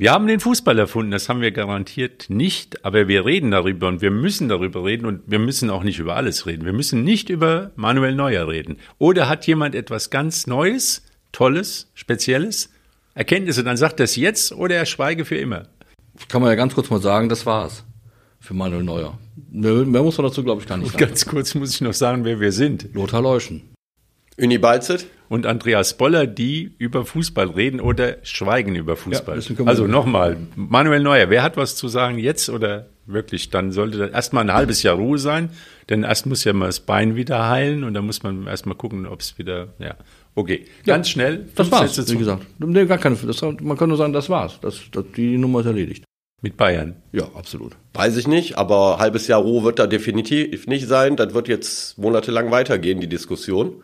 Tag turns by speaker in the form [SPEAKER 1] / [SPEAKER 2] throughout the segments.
[SPEAKER 1] Wir haben den Fußball erfunden, das haben wir garantiert nicht, aber wir reden darüber und wir müssen darüber reden und wir müssen auch nicht über alles reden. Wir müssen nicht über Manuel Neuer reden. Oder hat jemand etwas ganz Neues, Tolles, Spezielles, Erkenntnisse, dann sagt er es jetzt oder er schweige für immer.
[SPEAKER 2] Kann man ja ganz kurz mal sagen, das war's für Manuel Neuer. Mehr muss man dazu, glaube ich, gar nicht
[SPEAKER 1] sagen. Ganz kurz muss ich noch sagen, wer wir sind.
[SPEAKER 2] Lothar Leuschen.
[SPEAKER 3] Uni Balzet
[SPEAKER 1] und Andreas Boller, die über Fußball reden oder schweigen über Fußball. Ja, also nochmal, Manuel Neuer, wer hat was zu sagen jetzt oder wirklich? Dann sollte da erstmal ein halbes Jahr Ruhe sein, denn erst muss ja mal das Bein wieder heilen und dann muss man erstmal gucken, ob es wieder, ja. Okay, ganz ja, schnell.
[SPEAKER 2] Das war's, wie gesagt. Nee, gar keine, das, man kann nur sagen, das war's. Das, das, die Nummer ist erledigt.
[SPEAKER 1] Mit Bayern?
[SPEAKER 2] Ja, absolut.
[SPEAKER 3] Weiß ich nicht, aber halbes Jahr Ruhe wird da definitiv nicht sein. Das wird jetzt monatelang weitergehen, die Diskussion.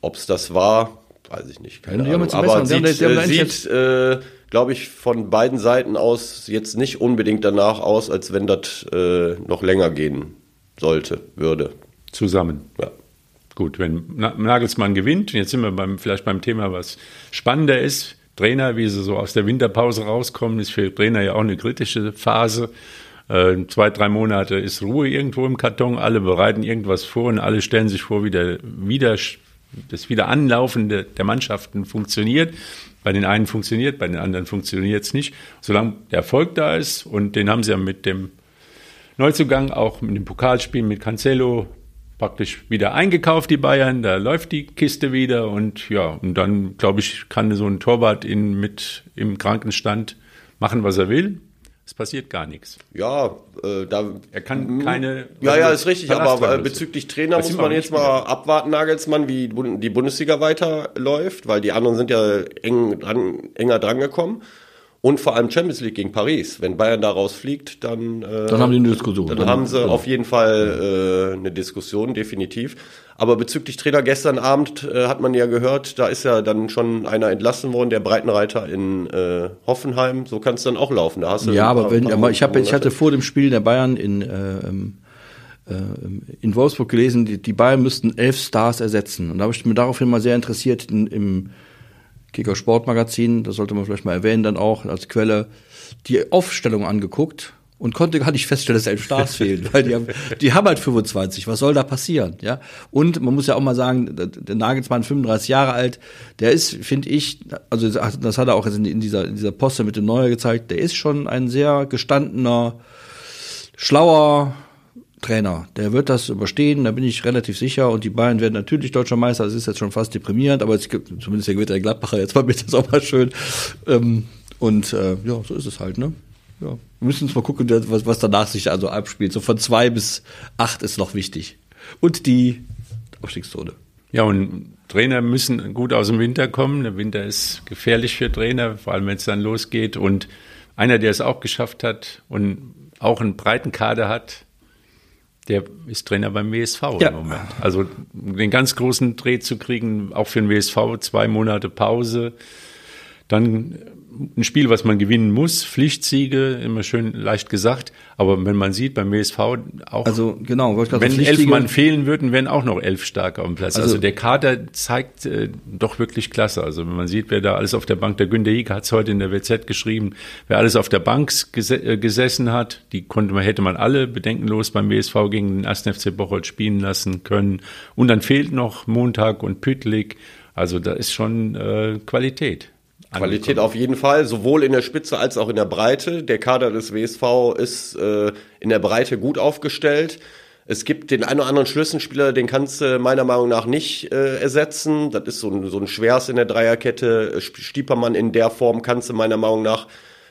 [SPEAKER 3] Ob es das war, weiß ich nicht. Keine ja, Ahnung. Aber sieht, äh, sieht äh, glaube ich, von beiden Seiten aus jetzt nicht unbedingt danach aus, als wenn das äh, noch länger gehen sollte, würde.
[SPEAKER 1] Zusammen. Ja. Gut, wenn Nagelsmann gewinnt, jetzt sind wir beim, vielleicht beim Thema, was spannender ist. Trainer, wie sie so aus der Winterpause rauskommen, ist für Trainer ja auch eine kritische Phase. Äh, zwei, drei Monate ist Ruhe irgendwo im Karton, alle bereiten irgendwas vor und alle stellen sich vor, wie der, wie der das Wiederanlaufen der, der Mannschaften funktioniert. Bei den einen funktioniert, bei den anderen funktioniert es nicht. Solange der Erfolg da ist, und den haben sie ja mit dem Neuzugang, auch mit dem Pokalspiel mit Cancelo praktisch wieder eingekauft, die Bayern, da läuft die Kiste wieder und ja, und dann, glaube ich, kann so ein Torwart in, mit im Krankenstand machen, was er will. Es passiert gar nichts.
[SPEAKER 3] Ja, äh, da.
[SPEAKER 1] Er kann keine.
[SPEAKER 3] Ja, ja, ist richtig, aber äh, bezüglich Trainer muss man jetzt mal abwarten, Nagelsmann, wie die Bundesliga weiterläuft, weil die anderen sind ja eng dran, enger drangekommen. Und vor allem Champions League gegen Paris. Wenn Bayern da rausfliegt, dann,
[SPEAKER 2] äh, dann haben die eine Diskussion.
[SPEAKER 3] Dann, dann haben sie genau. auf jeden Fall äh, eine Diskussion, definitiv. Aber bezüglich Trainer gestern Abend äh, hat man ja gehört, da ist ja dann schon einer entlassen worden, der Breitenreiter in äh, Hoffenheim. So kann es dann auch laufen. Da hast du
[SPEAKER 2] ja, aber wenn, aber ich habe, ich hatte vor dem Spiel der Bayern in äh, äh, in Wolfsburg gelesen, die, die Bayern müssten elf Stars ersetzen. Und da habe ich mir daraufhin mal sehr interessiert in, im Kicker Sportmagazin, das sollte man vielleicht mal erwähnen, dann auch als Quelle, die Aufstellung angeguckt und konnte gar nicht feststellen, dass elf Stars fehlen, weil die haben, die haben halt 25. Was soll da passieren? Ja. Und man muss ja auch mal sagen, der Nagelsmann 35 Jahre alt, der ist, finde ich, also das hat er auch in dieser, in dieser Poste mit dem Neuer gezeigt, der ist schon ein sehr gestandener, schlauer, Trainer. Der wird das überstehen, da bin ich relativ sicher. Und die Bayern werden natürlich deutscher Meister. Das ist jetzt schon fast deprimierend, aber jetzt, zumindest der gewinnt der Gladbacher jetzt mal mit, das auch mal schön. Ähm, und äh, ja, so ist es halt, ne? Ja. Wir müssen uns mal gucken, was, was danach sich also abspielt. So von zwei bis acht ist noch wichtig. Und die Abstiegszone.
[SPEAKER 1] Ja, und Trainer müssen gut aus dem Winter kommen. Der Winter ist gefährlich für Trainer, vor allem wenn es dann losgeht. Und einer, der es auch geschafft hat und auch einen breiten Kader hat, der ist Trainer beim WSV ja. im Moment. Also den ganz großen Dreh zu kriegen, auch für den WSV, zwei Monate Pause, dann ein Spiel, was man gewinnen muss, Pflichtsiege, immer schön leicht gesagt. Aber wenn man sieht beim WSV auch,
[SPEAKER 2] also genau,
[SPEAKER 1] wenn elf Mann fehlen würden, wären auch noch elf stark auf dem Platz. Also, also der Kader zeigt äh, doch wirklich klasse. Also wenn man sieht, wer da alles auf der Bank, der Günter Hieck hat es heute in der WZ geschrieben, wer alles auf der Bank ges äh, gesessen hat, die konnte man, hätte man alle bedenkenlos beim WSV gegen den 1. FC Bocholt spielen lassen können. Und dann fehlt noch Montag und Pütlik. Also da ist schon äh, Qualität.
[SPEAKER 3] Qualität auf jeden Fall, sowohl in der Spitze als auch in der Breite. Der Kader des WSV ist äh, in der Breite gut aufgestellt. Es gibt den einen oder anderen Schlüsselspieler, den kannst du meiner Meinung nach nicht äh, ersetzen. Das ist so ein, so ein Schwers in der Dreierkette. Stiepermann in der Form kannst du meiner Meinung nach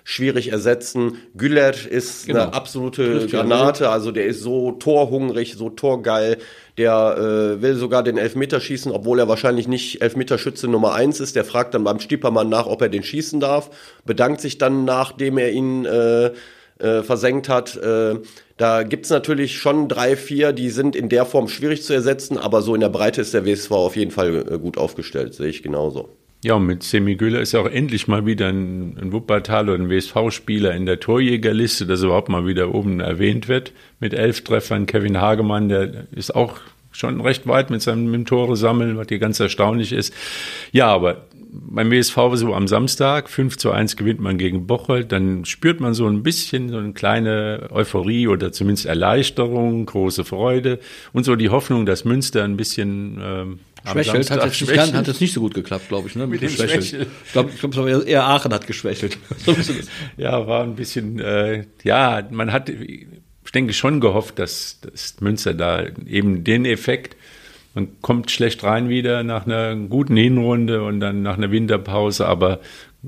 [SPEAKER 3] schwierig ersetzen. Güllert ist genau. eine absolute Granate, also der ist so torhungrig, so torgeil. Der äh, will sogar den Elfmeter schießen, obwohl er wahrscheinlich nicht Elfmeterschütze Nummer eins ist. Der fragt dann beim Stiepermann nach, ob er den schießen darf, bedankt sich dann, nachdem er ihn äh, äh, versenkt hat. Äh, da gibt's natürlich schon drei, vier, die sind in der Form schwierig zu ersetzen, aber so in der Breite ist der WSV auf jeden Fall äh, gut aufgestellt, sehe ich genauso.
[SPEAKER 1] Ja, und mit Semi Güller ist auch endlich mal wieder ein, ein Wuppertal oder ein WSV-Spieler in der Torjägerliste, dass überhaupt mal wieder oben erwähnt wird. Mit elf Treffern. Kevin Hagemann, der ist auch schon recht weit mit seinem mit dem Tore sammeln, was hier ganz erstaunlich ist. Ja, aber beim WSV so am Samstag, 5 zu 1 gewinnt man gegen Bocholt, dann spürt man so ein bisschen so eine kleine Euphorie oder zumindest Erleichterung, große Freude und so die Hoffnung, dass Münster ein bisschen ähm,
[SPEAKER 2] Schwächelt hat jetzt, nicht, hat jetzt nicht so gut geklappt, glaube ich. Ne?
[SPEAKER 1] Mit, mit dem Schwächelt.
[SPEAKER 2] Ich glaube, ich glaub, eher Aachen hat geschwächelt.
[SPEAKER 1] ja, war ein bisschen, äh, ja, man hat, ich denke schon gehofft, dass, dass Münster da eben den Effekt man kommt schlecht rein wieder nach einer guten Hinrunde und dann nach einer Winterpause, aber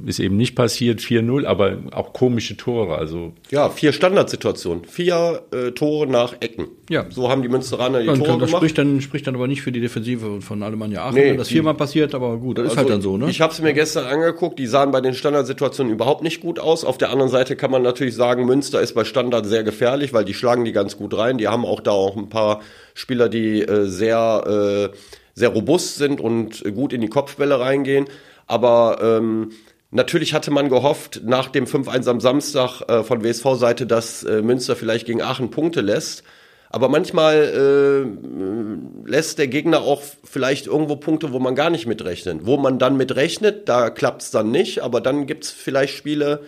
[SPEAKER 1] ist eben nicht passiert, 4-0, aber auch komische Tore. Also
[SPEAKER 3] ja, vier Standardsituationen, vier äh, Tore nach Ecken.
[SPEAKER 2] Ja.
[SPEAKER 3] So haben die Münsteraner die
[SPEAKER 2] dann,
[SPEAKER 3] Tore
[SPEAKER 2] das
[SPEAKER 3] gemacht.
[SPEAKER 2] Spricht dann, spricht dann aber nicht für die Defensive von Alemannia Aachen,
[SPEAKER 3] Nee,
[SPEAKER 2] wenn das viermal passiert, aber gut, das ist
[SPEAKER 3] Also,
[SPEAKER 2] halt dann so, ne?
[SPEAKER 3] Ich habe es mir gestern angeguckt, die sahen bei den Standardsituationen überhaupt nicht gut aus. Auf der anderen Seite kann man natürlich sagen, Münster ist bei Standard sehr gefährlich, weil die schlagen die ganz gut rein. Die haben auch da auch ein paar Spieler, die äh, sehr, äh, sehr robust sind und gut in die Kopfbälle reingehen. Aber ähm, natürlich hatte man gehofft, nach dem 5-1 am Samstag äh, von WSV-Seite, dass äh, Münster vielleicht gegen Aachen Punkte lässt. Aber manchmal äh, lässt der Gegner auch vielleicht irgendwo Punkte, wo man gar nicht mitrechnet. Wo man dann mitrechnet, da klappt es dann nicht, aber dann gibt es vielleicht Spiele,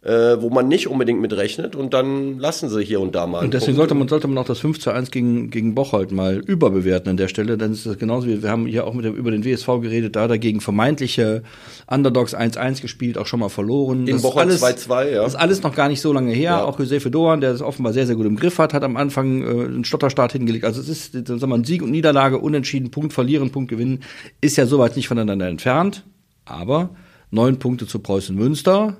[SPEAKER 3] äh, wo man nicht unbedingt mitrechnet und dann lassen sie hier und da mal.
[SPEAKER 2] Und deswegen
[SPEAKER 3] Punkt.
[SPEAKER 2] sollte man, sollte man auch das 5 zu 1 gegen, gegen Bocholt mal überbewerten an der Stelle. Dann ist das genauso wie, wir haben hier auch mit dem, über den WSV geredet, da dagegen vermeintliche Underdogs 1-1 gespielt, auch schon mal verloren.
[SPEAKER 3] In
[SPEAKER 2] Das ist
[SPEAKER 3] Bocholt
[SPEAKER 2] alles-
[SPEAKER 3] 2-2, ja.
[SPEAKER 2] Das ist alles noch gar nicht so lange her.
[SPEAKER 3] Ja.
[SPEAKER 2] Auch Josefe Doan, der das offenbar sehr, sehr gut im Griff hat, hat am Anfang äh, einen Stotterstart hingelegt. Also es ist, sagen wir mal, Sieg und Niederlage, unentschieden, Punkt verlieren, Punkt gewinnen, ist ja soweit nicht voneinander entfernt. Aber neun Punkte zu Preußen Münster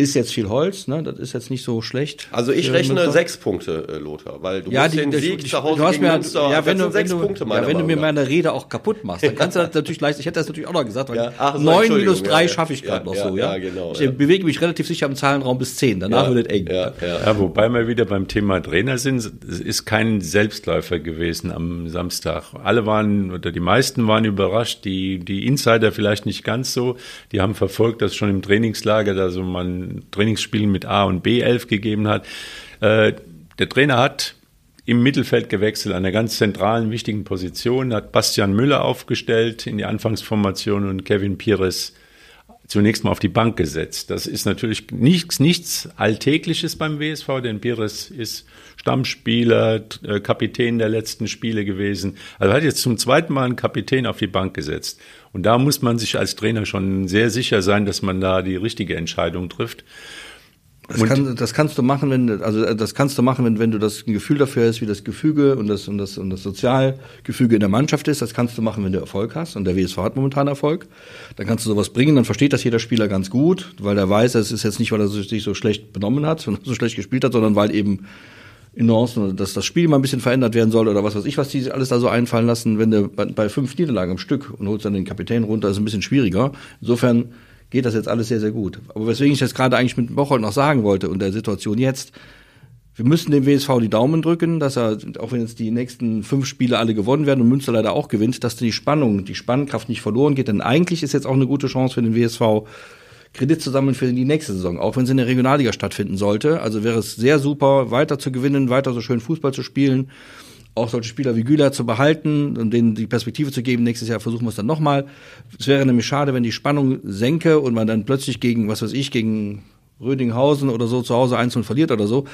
[SPEAKER 2] ist jetzt viel Holz, ne? Das ist jetzt nicht so schlecht.
[SPEAKER 3] Also ich
[SPEAKER 2] für
[SPEAKER 3] rechne
[SPEAKER 2] Münster.
[SPEAKER 3] sechs Punkte, äh, Lothar, weil du
[SPEAKER 2] Ja,
[SPEAKER 3] musst
[SPEAKER 2] die,
[SPEAKER 3] den Sieg
[SPEAKER 2] ich-
[SPEAKER 3] zu Hause
[SPEAKER 2] du hast
[SPEAKER 3] gegen
[SPEAKER 2] mir,
[SPEAKER 3] Münster,
[SPEAKER 2] ja, wenn du,
[SPEAKER 3] sechs
[SPEAKER 2] wenn du,
[SPEAKER 3] Punkte,
[SPEAKER 2] ja, wenn du mir meine Rede auch kaputt machst, dann kannst du das natürlich leicht, ich hätte das natürlich auch noch gesagt, weil
[SPEAKER 3] Ja, ach so,
[SPEAKER 2] neun minus drei
[SPEAKER 3] ja,
[SPEAKER 2] schaffe ich gerade
[SPEAKER 3] ja,
[SPEAKER 2] noch
[SPEAKER 3] ja,
[SPEAKER 2] so, ja.
[SPEAKER 3] ja, genau,
[SPEAKER 2] ich
[SPEAKER 3] ja.
[SPEAKER 2] bewege mich relativ sicher im Zahlenraum bis zehn, danach
[SPEAKER 3] ja,
[SPEAKER 2] wird es eng.
[SPEAKER 3] Ja, ja.
[SPEAKER 1] Ja, wobei wir wieder beim Thema Trainer sind, es ist kein Selbstläufer gewesen am Samstag. Alle waren, oder die meisten waren überrascht, die, die Insider vielleicht nicht ganz so. Die haben verfolgt, dass schon im Trainingslager da so man Trainingsspielen mit A und B 11 gegeben hat. Äh, der Trainer hat im Mittelfeld gewechselt, an einer ganz zentralen, wichtigen Position, hat Bastian Müller aufgestellt in die Anfangsformation und Kevin Pires zunächst mal auf die Bank gesetzt. Das ist natürlich nichts, nichts Alltägliches beim WSV, denn Pires ist Stammspieler, äh, Kapitän der letzten Spiele gewesen. Also hat jetzt zum zweiten Mal einen Kapitän auf die Bank gesetzt. Und da muss man sich als Trainer schon sehr sicher sein, dass man da die richtige Entscheidung trifft.
[SPEAKER 2] Das, kann, das kannst du machen, wenn du- also äh, das kannst du machen, wenn, wenn du das ein Gefühl dafür hast, wie das Gefüge und das und das und das Sozialgefüge in der Mannschaft ist. Das kannst du machen, wenn du Erfolg hast und der WSV hat momentan Erfolg. Dann kannst du sowas bringen, dann versteht das jeder Spieler ganz gut, weil er weiß, es ist jetzt nicht, weil er sich so schlecht benommen hat und so schlecht gespielt hat, sondern weil eben in Nuancen, dass das Spiel mal ein bisschen verändert werden soll oder was weiß ich, was die alles da so einfallen lassen, wenn du bei, bei fünf Niederlagen am Stück und holst dann den Kapitän runter, ist ein bisschen schwieriger. Insofern geht das jetzt alles sehr, sehr gut. Aber weswegen ich das gerade eigentlich mit Bocholt noch sagen wollte und der Situation jetzt, wir müssen dem WSV die Daumen drücken, dass er, auch wenn jetzt die nächsten fünf Spiele alle gewonnen werden und Münster leider auch gewinnt, dass die Spannung, die Spannkraft nicht verloren geht. Denn eigentlich ist jetzt auch eine gute Chance für den WSV, Kredit zu sammeln für die nächste Saison, auch wenn sie in der Regionalliga stattfinden sollte. Also wäre es sehr super, weiter zu gewinnen, weiter so schön Fußball zu spielen, auch solche Spieler wie Güler zu behalten und denen die Perspektive zu geben. Nächstes Jahr versuchen wir es dann nochmal. Es wäre nämlich schade, wenn die Spannung senke und man dann plötzlich gegen, was weiß ich, gegen Rödinghausen oder so zu Hause 1 verliert oder so.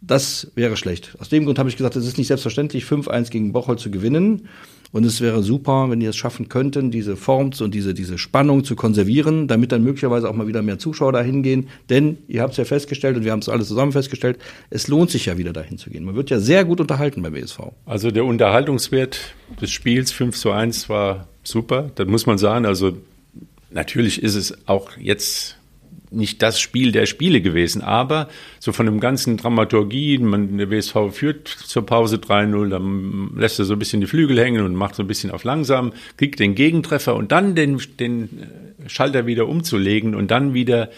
[SPEAKER 2] Das wäre schlecht. Aus dem Grund habe ich gesagt, es ist nicht selbstverständlich, 5-1 gegen Bocholt zu gewinnen. Und es wäre super, wenn die es schaffen könnten, diese Form und diese, diese Spannung zu konservieren, damit dann möglicherweise auch mal wieder mehr Zuschauer dahin gehen. Denn ihr habt es ja festgestellt und wir haben es alle zusammen festgestellt, es lohnt sich ja wieder dahin zu gehen. Man wird ja sehr gut unterhalten beim BSV.
[SPEAKER 1] Also der Unterhaltungswert des Spiels 5 zu 1 war super, das muss man sagen. Also natürlich ist es auch jetzt nicht das Spiel der Spiele gewesen, aber so von dem ganzen Dramaturgie, man, der WSV führt zur Pause 3-0, dann lässt er so ein bisschen die Flügel hängen und macht so ein bisschen auf langsam, kriegt den Gegentreffer und dann den, den Schalter wieder umzulegen und dann wieder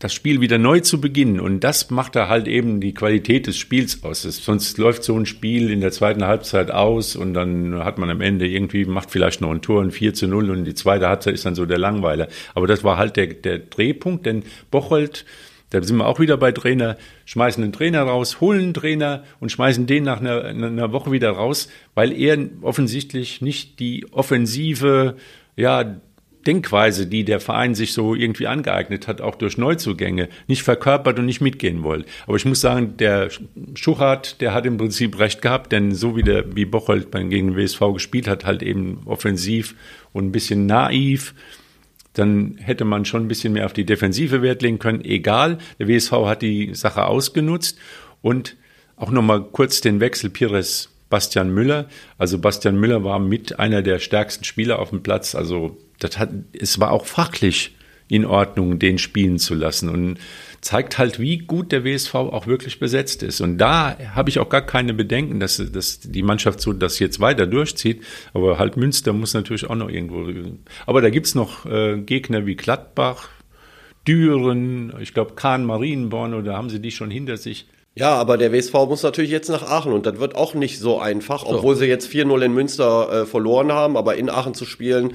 [SPEAKER 1] das Spiel wieder neu zu beginnen. Und das macht da halt eben die Qualität des Spiels aus. Sonst läuft so ein Spiel in der zweiten Halbzeit aus und dann hat man am Ende irgendwie, macht vielleicht noch ein Tor, ein 4 zu 0 und die zweite Halbzeit ist dann so der Langweiler. Aber das war halt der, der Drehpunkt, denn Bocholt Da sind wir auch wieder bei Trainer, schmeißen einen Trainer raus, holen einen Trainer und schmeißen den nach einer, einer Woche wieder raus, weil er offensichtlich nicht die offensive, ja, Denkweise, die der Verein sich so irgendwie angeeignet hat, auch durch Neuzugänge, nicht verkörpert und nicht mitgehen wollte. Aber ich muss sagen, der Schuchart, der hat im Prinzip recht gehabt, denn so wie der, wie Bocholt gegen den WSV gespielt hat, halt eben offensiv und ein bisschen naiv, dann hätte man schon ein bisschen mehr auf die Defensive Wert legen können. Egal, der WSV hat die Sache ausgenutzt und auch nochmal kurz den Wechsel Pires Bastian Müller. Also Bastian Müller war mit einer der stärksten Spieler auf dem Platz. Also das hat, es war auch fachlich in Ordnung, den spielen zu lassen und zeigt halt, wie gut der WSV auch wirklich besetzt ist. Und da habe ich auch gar keine Bedenken, dass, dass die Mannschaft so das jetzt weiter durchzieht. Aber halt Münster muss natürlich auch noch irgendwo. Aber da gibt's noch äh, Gegner wie Gladbach, Düren, ich glaube Kahn, Marienborn, oder haben sie die schon hinter sich?
[SPEAKER 3] Ja, aber der WSV muss natürlich jetzt nach Aachen und das wird auch nicht so einfach, obwohl so. sie jetzt 4-0 in Münster äh, verloren haben, aber in Aachen zu spielen,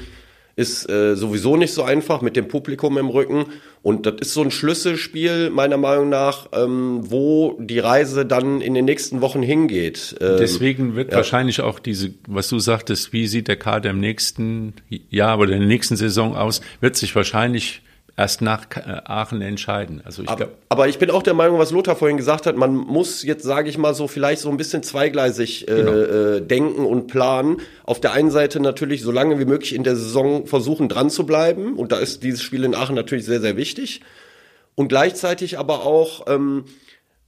[SPEAKER 3] ist äh, sowieso nicht so einfach mit dem Publikum im Rücken. Und das ist so ein Schlüsselspiel, meiner Meinung nach, ähm, wo die Reise dann in den nächsten Wochen hingeht.
[SPEAKER 1] Ähm, Deswegen wird ja. wahrscheinlich auch diese, was du sagtest, wie sieht der Kader im nächsten Jahr oder in der nächsten Saison aus, wird sich wahrscheinlich erst nach äh, Aachen entscheiden.
[SPEAKER 3] Also ich glaub, aber ich bin auch der Meinung, was Lothar vorhin gesagt hat, man muss jetzt, sage ich mal so, vielleicht so ein bisschen zweigleisig äh, genau. äh, denken und planen. Auf der einen Seite natürlich so lange wie möglich in der Saison versuchen dran zu bleiben und da ist dieses Spiel in Aachen natürlich sehr, sehr wichtig. Und gleichzeitig aber auch, ähm,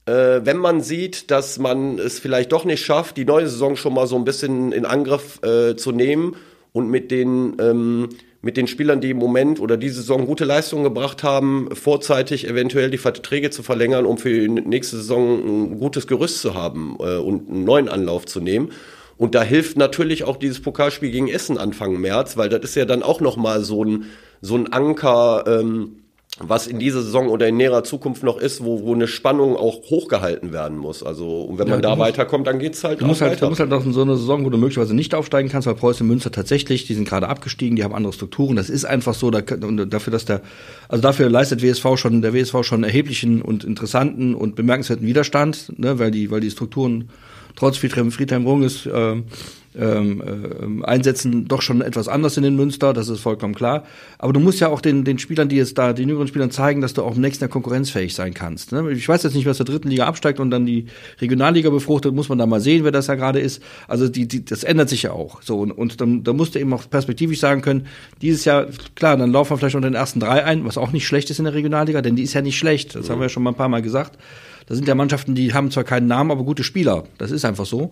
[SPEAKER 3] äh, wenn man sieht, dass man es vielleicht doch nicht schafft, die neue Saison schon mal so ein bisschen in Angriff äh, zu nehmen und mit den ähm, mit den Spielern, die im Moment oder diese Saison gute Leistungen gebracht haben, vorzeitig eventuell die Verträge zu verlängern, um für die nächste Saison ein gutes Gerüst zu haben äh, und einen neuen Anlauf zu nehmen. Und da hilft natürlich auch dieses Pokalspiel gegen Essen Anfang März, weil das ist ja dann auch nochmal so ein, so ein Anker, ähm, was in dieser Saison oder in näherer Zukunft noch ist, wo, wo eine Spannung auch hochgehalten werden muss. Also und wenn ja, man da musst, weiterkommt, dann geht's halt
[SPEAKER 2] du musst halt, weiter. Du musst halt auch in so eine Saison, wo du möglicherweise nicht aufsteigen kannst, weil Preußen Münster tatsächlich, die sind gerade abgestiegen, die haben andere Strukturen. Das ist einfach so, da, dafür, dass der, also dafür leistet WSV schon, der WSV schon erheblichen und interessanten und bemerkenswerten Widerstand, ne, weil die, weil die Strukturen trotz Friedhelm, Friedhelm Runges äh, ähm, äh, einsetzen, doch schon etwas anders in den Münster, das ist vollkommen klar. Aber du musst ja auch den, den Spielern, die jetzt da, den jüngeren Spielern zeigen, dass du auch im nächsten Jahr konkurrenzfähig sein kannst. Ne? Ich weiß jetzt nicht, was der dritten Liga absteigt und dann die Regionalliga befruchtet, muss man da mal sehen, wer das ja gerade ist. Also die, die, das ändert sich ja auch. So und, und dann, da musst du eben auch perspektivisch sagen können, dieses Jahr, klar, dann laufen wir vielleicht unter den ersten drei ein, was auch nicht schlecht ist in der Regionalliga, denn die ist ja nicht schlecht. Das mhm. haben wir ja schon mal ein paar Mal gesagt. Da sind ja Mannschaften, die haben zwar keinen Namen, aber gute Spieler. Das ist einfach so.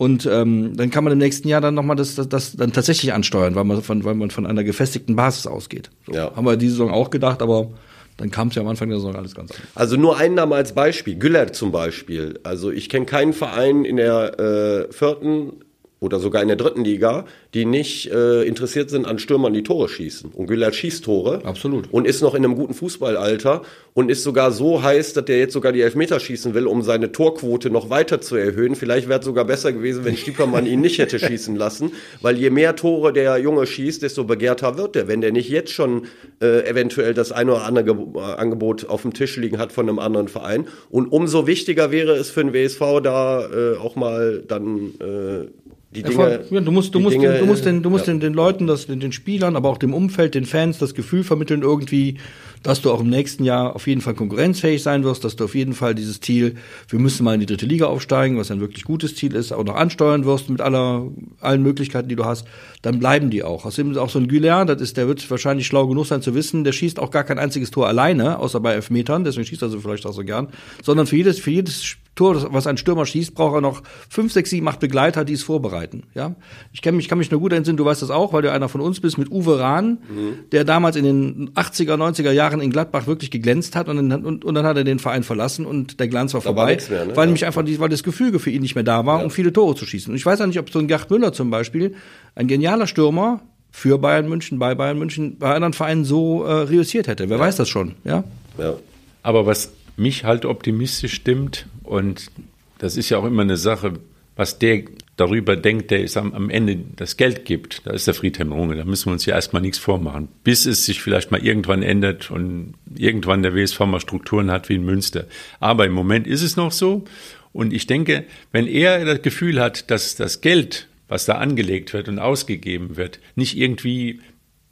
[SPEAKER 2] Und ähm, dann kann man im nächsten Jahr dann nochmal das, das, das dann tatsächlich ansteuern, weil man von, weil man von einer gefestigten Basis ausgeht. So. Ja. Haben wir diese Saison auch gedacht, aber dann kam es ja am Anfang der Saison alles ganz anders.
[SPEAKER 3] Also nur ein Name als Beispiel, Güller zum Beispiel. Also ich kenne keinen Verein in der äh, vierten oder sogar in der dritten Liga, die nicht äh, interessiert sind an Stürmern, die Tore schießen. Und Güller schießt Tore.
[SPEAKER 2] Absolut.
[SPEAKER 3] Und ist noch in einem guten Fußballalter und ist sogar so heiß, dass der jetzt sogar die Elfmeter schießen will, um seine Torquote noch weiter zu erhöhen. Vielleicht wäre es sogar besser gewesen, wenn Stiepermann ihn nicht hätte schießen lassen, weil je mehr Tore der Junge schießt, desto begehrter wird er. Wenn der nicht jetzt schon äh, eventuell das eine oder andere Ge Angebot auf dem Tisch liegen hat von einem anderen Verein. Und umso wichtiger wäre es für den WSV da äh, auch mal dann äh, die Dinge,
[SPEAKER 2] ja, du musst, du musst, Dinge, den, du musst, den, du musst ja. den, den Leuten, das, den, den Spielern, aber auch dem Umfeld, den Fans das Gefühl vermitteln irgendwie, dass du auch im nächsten Jahr auf jeden Fall konkurrenzfähig sein wirst, dass du auf jeden Fall dieses Ziel, wir müssen mal in die dritte Liga aufsteigen, was ein wirklich gutes Ziel ist, auch noch ansteuern wirst mit aller, allen Möglichkeiten, die du hast, dann bleiben die auch. Außerdem ist auch so ein Guillard, das ist, der wird wahrscheinlich schlau genug sein zu wissen, der schießt auch gar kein einziges Tor alleine, außer bei Elfmetern, deswegen schießt er so vielleicht auch so gern, sondern für jedes, für jedes Tor, was ein Stürmer schießt, braucht er noch fünf, sechs, sieben, acht Begleiter, die es vorbereiten. Ja, ich kenne mich, kann mich nur gut entsinnen. Du weißt das auch, weil du einer von uns bist mit Uwe Rahn, mhm. der damals in den 80er, 90er Jahren in Gladbach wirklich geglänzt hat und dann, und, und dann hat er den Verein verlassen und der Glanz war vorbei, war mehr, ne? weil ja. nämlich einfach weil das Gefüge für ihn nicht mehr da war, ja. um viele Tore zu schießen. Und ich weiß auch nicht, ob so ein Gerd Müller zum Beispiel, ein genialer Stürmer, für Bayern München, bei Bayern München, bei anderen Vereinen so äh, reüssiert hätte. Wer ja. weiß das schon, ja?
[SPEAKER 1] ja? Aber was mich halt optimistisch stimmt und das ist ja auch immer eine Sache, was der darüber denkt, der es am, am Ende das Geld gibt, da ist der Friedhelm Runge. Da müssen wir uns ja erstmal nichts vormachen. Bis es sich vielleicht mal irgendwann ändert und irgendwann der WSV mal Strukturen hat wie in Münster. Aber im Moment ist es noch so. Und ich denke, wenn er das Gefühl hat, dass das Geld, was da angelegt wird und ausgegeben wird, nicht irgendwie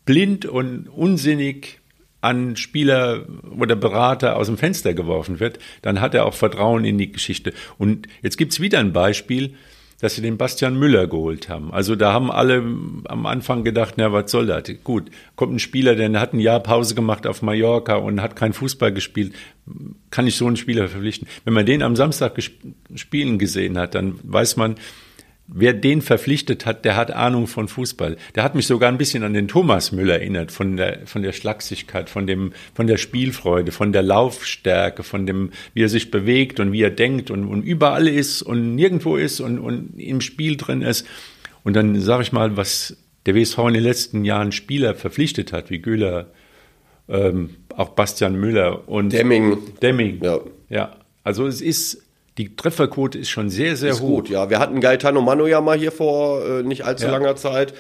[SPEAKER 1] blind und unsinnig an Spieler oder Berater aus dem Fenster geworfen wird, dann hat er auch Vertrauen in die Geschichte. Und jetzt gibt's wieder ein Beispiel, dass sie den Bastian Müller geholt haben. Also da haben alle am Anfang gedacht, na, was soll das? Gut, kommt ein Spieler, der hat ein Jahr Pause gemacht auf Mallorca und hat kein Fußball gespielt. Kann ich so einen Spieler verpflichten? Wenn man den am Samstag spielen gesehen hat, dann weiß man, wer den verpflichtet hat, der hat Ahnung von Fußball. Der hat mich sogar ein bisschen an den Thomas Müller erinnert, von der, von der Schlagsigkeit, von dem, von der Spielfreude, von der Laufstärke, von dem, wie er sich bewegt und wie er denkt und, und überall ist und nirgendwo ist und, und im Spiel drin ist. Und dann sage ich mal, was der WSV in den letzten Jahren Spieler verpflichtet hat, wie Güler, ähm, auch Bastian Müller und
[SPEAKER 3] Demming.
[SPEAKER 1] Demming. Ja. ja. Also es ist die Trefferquote ist schon sehr, sehr ist hoch. Gut,
[SPEAKER 3] ja. Wir hatten Gaetano Mano ja mal hier vor äh, nicht allzu ja. langer Zeit.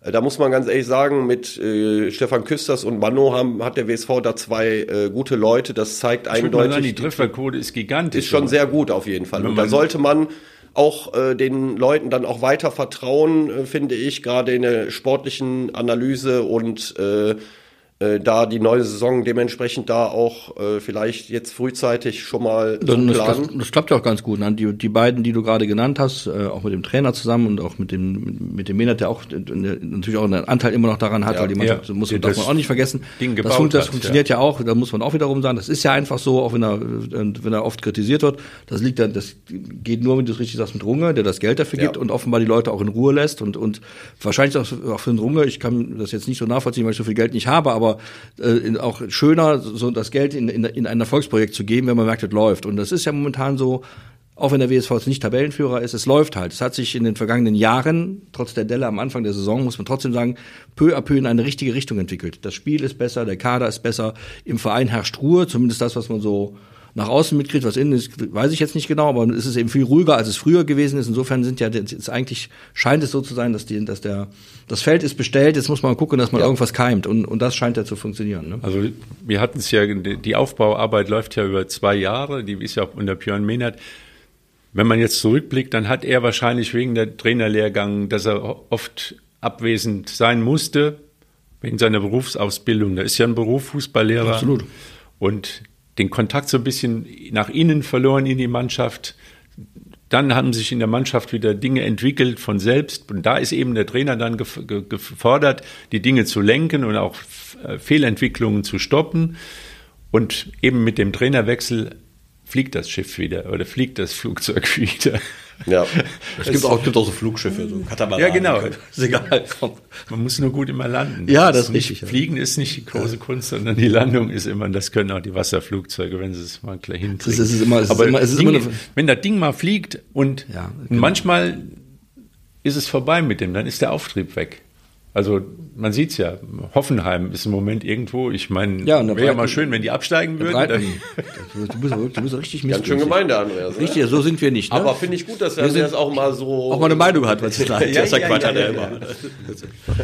[SPEAKER 3] Äh, da muss man ganz ehrlich sagen, mit äh, Stefan Küsters und Mano haben, hat der WSV da zwei äh, gute Leute. Das zeigt ich eindeutig. Sagen,
[SPEAKER 1] die Trefferquote ist gigantisch.
[SPEAKER 3] Ist schon sehr gut auf jeden Fall. Und da sollte man auch äh, den Leuten dann auch weiter vertrauen, äh, finde ich, gerade in der sportlichen Analyse und äh, äh, da die neue Saison dementsprechend da auch äh, vielleicht jetzt frühzeitig schon mal
[SPEAKER 2] Dann, das, das, das, klappt ja auch ganz gut. Ne? Die, die beiden, die du gerade genannt hast, äh, auch mit dem Trainer zusammen und auch mit dem mit, mit dem Menat, der auch äh, natürlich auch einen Anteil immer noch daran hat, ja, weil die Mannschaft ja, muss man, darf man auch nicht vergessen.
[SPEAKER 1] Ding
[SPEAKER 2] das, fun das funktioniert ja. ja. auch, da muss man auch wiederum sagen, das ist ja einfach so, auch wenn er wenn er oft kritisiert wird. Das liegt dann, das geht nur, wenn du es richtig sagst, mit Runge, der das Geld dafür gibt und offenbar die Leute auch in Ruhe lässt und und wahrscheinlich auch, auch für den Runge, ich kann das jetzt nicht so nachvollziehen, weil ich so viel Geld nicht habe, aber äh, auch schöner, so das Geld in, in, in ein Erfolgsprojekt zu geben, wenn man merkt, es läuft. Und das ist ja momentan so, auch wenn der WSV jetzt nicht Tabellenführer ist, es läuft halt. Es hat sich in den vergangenen Jahren, trotz der Delle am Anfang der Saison, muss man trotzdem sagen, peu à peu in eine richtige Richtung entwickelt. Das Spiel ist besser, der Kader ist besser, im Verein herrscht Ruhe, zumindest das, was man so nach außen mitkriegt, was innen ist, weiß ich jetzt nicht genau, aber es ist eben viel ruhiger, als es früher gewesen ist. Insofern sind ja, ist eigentlich scheint es so zu sein, dass die, dass der, das Feld ist bestellt. Jetzt muss man gucken, dass man ja. irgendwas keimt und, und das scheint ja zu funktionieren. Ne?
[SPEAKER 1] Also wir hatten es ja, die Aufbauarbeit läuft ja über zwei Jahre, die ist ja auch unter Björn Mehnert. Wenn man jetzt zurückblickt, dann hat er wahrscheinlich wegen der Trainerlehrgang, dass er oft abwesend sein musste, wegen seiner Berufsausbildung. Da ist ja ein Beruf Fußballlehrer.
[SPEAKER 2] Absolut.
[SPEAKER 1] Und den Kontakt so ein bisschen nach innen verloren in die Mannschaft. Dann haben sich in der Mannschaft wieder Dinge entwickelt von selbst. Und da ist eben der Trainer dann gefordert, die Dinge zu lenken und auch äh, Fehlentwicklungen zu stoppen. Und eben mit dem Trainerwechsel fliegt das Schiff wieder oder fliegt das Flugzeug wieder.
[SPEAKER 3] Ja, es gibt auch, gibt auch so Flugschiffe, so
[SPEAKER 1] Katamaran. Ja, genau.
[SPEAKER 2] Ist egal.
[SPEAKER 1] Man muss nur gut immer landen.
[SPEAKER 2] Ja, das ist richtig.
[SPEAKER 1] Fliegen ist nicht die große Kunst, sondern die Landung ist immer, das können auch die Wasserflugzeuge, wenn sie es mal gleich hinkriegen.
[SPEAKER 2] Es ist immer, es Aber ist immer, es ist
[SPEAKER 1] Dinge, immer wenn das Ding mal fliegt und ja, genau. manchmal ist es vorbei mit dem, dann ist der Auftrieb weg. Also man sieht's ja, Hoffenheim ist im Moment irgendwo, ich meine,
[SPEAKER 2] ja,
[SPEAKER 1] wäre ja mal schön, wenn die absteigen würden.
[SPEAKER 2] Du, bist, du bist richtig
[SPEAKER 3] Ganz schön gemein, der Andreas.
[SPEAKER 2] Ne? Richtig, so sind wir nicht.
[SPEAKER 3] Ne? Aber finde ich gut, dass der Andreas auch mal so...
[SPEAKER 2] Auch mal eine Meinung hat, was
[SPEAKER 3] ich sage. ja, ja, ja, ja,
[SPEAKER 2] ja,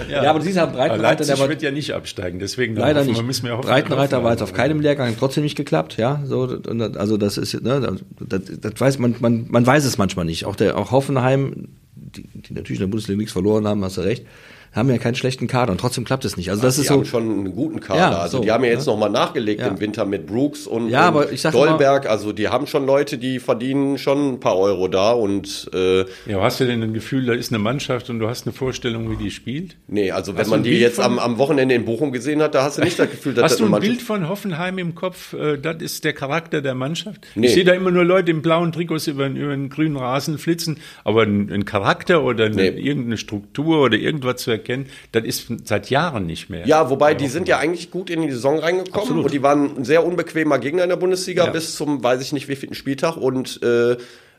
[SPEAKER 2] ja, ja, aber dieser Breitenreiter...
[SPEAKER 1] der wird ja nicht absteigen, deswegen
[SPEAKER 2] leider nicht. Müssen wir Breitenreiter war jetzt auf keinem Lehrgang trotzdem nicht geklappt, ja, so, also das ist, ne, das, das weiß man, man, man weiß es manchmal nicht. Auch der, auch Hoffenheim, die, die natürlich in der Bundesliga nichts verloren haben, hast du recht, haben ja keinen schlechten Kader und trotzdem klappt es nicht. Also das
[SPEAKER 3] die
[SPEAKER 2] ist
[SPEAKER 3] haben
[SPEAKER 2] so,
[SPEAKER 3] schon einen guten Kader. Ja, also so, die haben ja jetzt ne? nochmal nachgelegt ja. im Winter mit Brooks und,
[SPEAKER 2] ja, aber ich sag
[SPEAKER 3] Dolberg. Mal, also die haben schon Leute, die verdienen schon ein paar Euro da und
[SPEAKER 1] äh, Ja, hast du denn ein Gefühl, da ist eine Mannschaft und du hast eine Vorstellung, wie die spielt?
[SPEAKER 3] Nee, also wenn man die Bild jetzt am, am Wochenende in Bochum gesehen hat, da hast du nicht das Gefühl, dass
[SPEAKER 1] hast
[SPEAKER 3] das
[SPEAKER 1] du ein Mannschaft Bild von Hoffenheim im Kopf? Äh, das ist der Charakter der Mannschaft. Nee. Ich sehe da immer nur Leute in blauen Trikots über, über einen grünen Rasen flitzen, aber ein, ein Charakter oder eine, nee. irgendeine Struktur oder irgendwas zu erkennen, das ist seit Jahren nicht mehr.
[SPEAKER 3] Ja, wobei die sind ja eigentlich gut in die Saison reingekommen Absolut. und die waren ein sehr unbequemer Gegner in der Bundesliga ja. bis zum, weiß ich nicht, wievielten Spieltag und äh,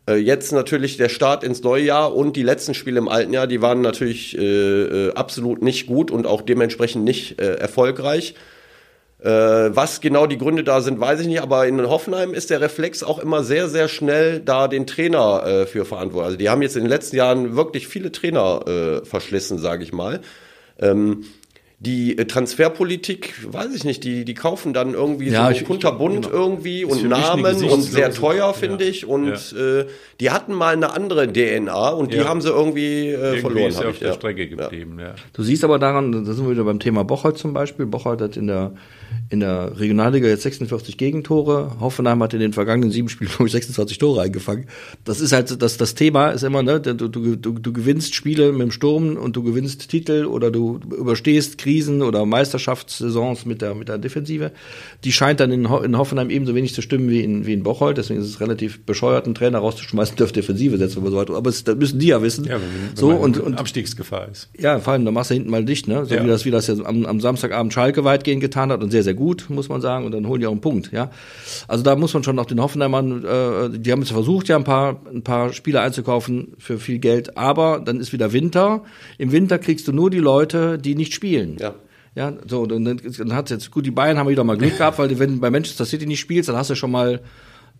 [SPEAKER 3] äh, Jetzt natürlich der Start ins neue Jahr und die letzten Spiele im alten Jahr, die waren natürlich äh, äh absolut nicht gut und auch dementsprechend nicht äh, erfolgreich. Äh, was genau die Gründe da sind, weiß ich nicht, aber in Hoffenheim ist der Reflex auch immer sehr, sehr schnell da den Trainer äh, für verantwortlich. Also die haben jetzt in den letzten Jahren wirklich viele Trainer äh, verschlissen, sage ich mal. Ähm, die äh, Transferpolitik, weiß ich nicht, die, die kaufen dann irgendwie
[SPEAKER 2] Ja,
[SPEAKER 3] so
[SPEAKER 2] ich-
[SPEAKER 3] kunterbunt
[SPEAKER 1] genau.
[SPEAKER 3] irgendwie
[SPEAKER 1] Ist
[SPEAKER 3] und Namen und sehr teuer, finde
[SPEAKER 1] Ja.
[SPEAKER 3] ich. Und
[SPEAKER 1] Ja.
[SPEAKER 3] äh, die hatten mal eine andere DNA und die
[SPEAKER 1] Ja.
[SPEAKER 3] haben sie irgendwie, äh,
[SPEAKER 1] Irgendwie
[SPEAKER 3] verloren.
[SPEAKER 1] ist er
[SPEAKER 3] ich,
[SPEAKER 1] auf der
[SPEAKER 3] ja.
[SPEAKER 1] Strecke
[SPEAKER 3] Ja.
[SPEAKER 1] geblieben, ja.
[SPEAKER 2] Du siehst aber daran, da sind wir wieder beim Thema Bocholt zum Beispiel. Bocholt hat in der, in der Regionalliga jetzt 46 Gegentore. Hoffenheim hat in den vergangenen sieben Spielen, glaube ich, 26 Tore eingefangen. Das ist halt, das, das Thema ist immer, ne, du, du, du, du gewinnst Spiele mit dem Sturm und du gewinnst Titel oder du überstehst Krisen oder Meisterschaftssaisons mit der, mit der Defensive. Die scheint dann in, Ho in Hoffenheim ebenso wenig zu stimmen wie in, wie in Bocholt. Deswegen ist es relativ bescheuert, einen Trainer rauszuschmeißen, der auf Defensive setzt und so weiter. Aber es, das müssen die ja wissen.
[SPEAKER 1] Ja, wenn, wenn
[SPEAKER 2] so und, und
[SPEAKER 1] Abstiegsgefahr ist.
[SPEAKER 2] ja, vor allem, da machst du hinten mal dicht, ne? So
[SPEAKER 1] Ja.
[SPEAKER 2] wie das, wie das jetzt am, am Samstagabend Schalke weitgehend getan hat und sehr, sehr gut, muss man sagen. Und dann holen die auch einen Punkt, ja. Also da muss man schon noch den Hoffenheimern, äh, die haben jetzt versucht, ja, ein paar, ein paar Spieler einzukaufen für viel Geld, aber dann ist wieder Winter. Im Winter kriegst du nur die Leute, die nicht spielen.
[SPEAKER 3] Ja.
[SPEAKER 2] Ja, so, und dann, dann hat jetzt, gut, die Bayern haben wieder mal Glück gehabt, weil wenn du bei Manchester City nicht spielst, dann hast du schon mal,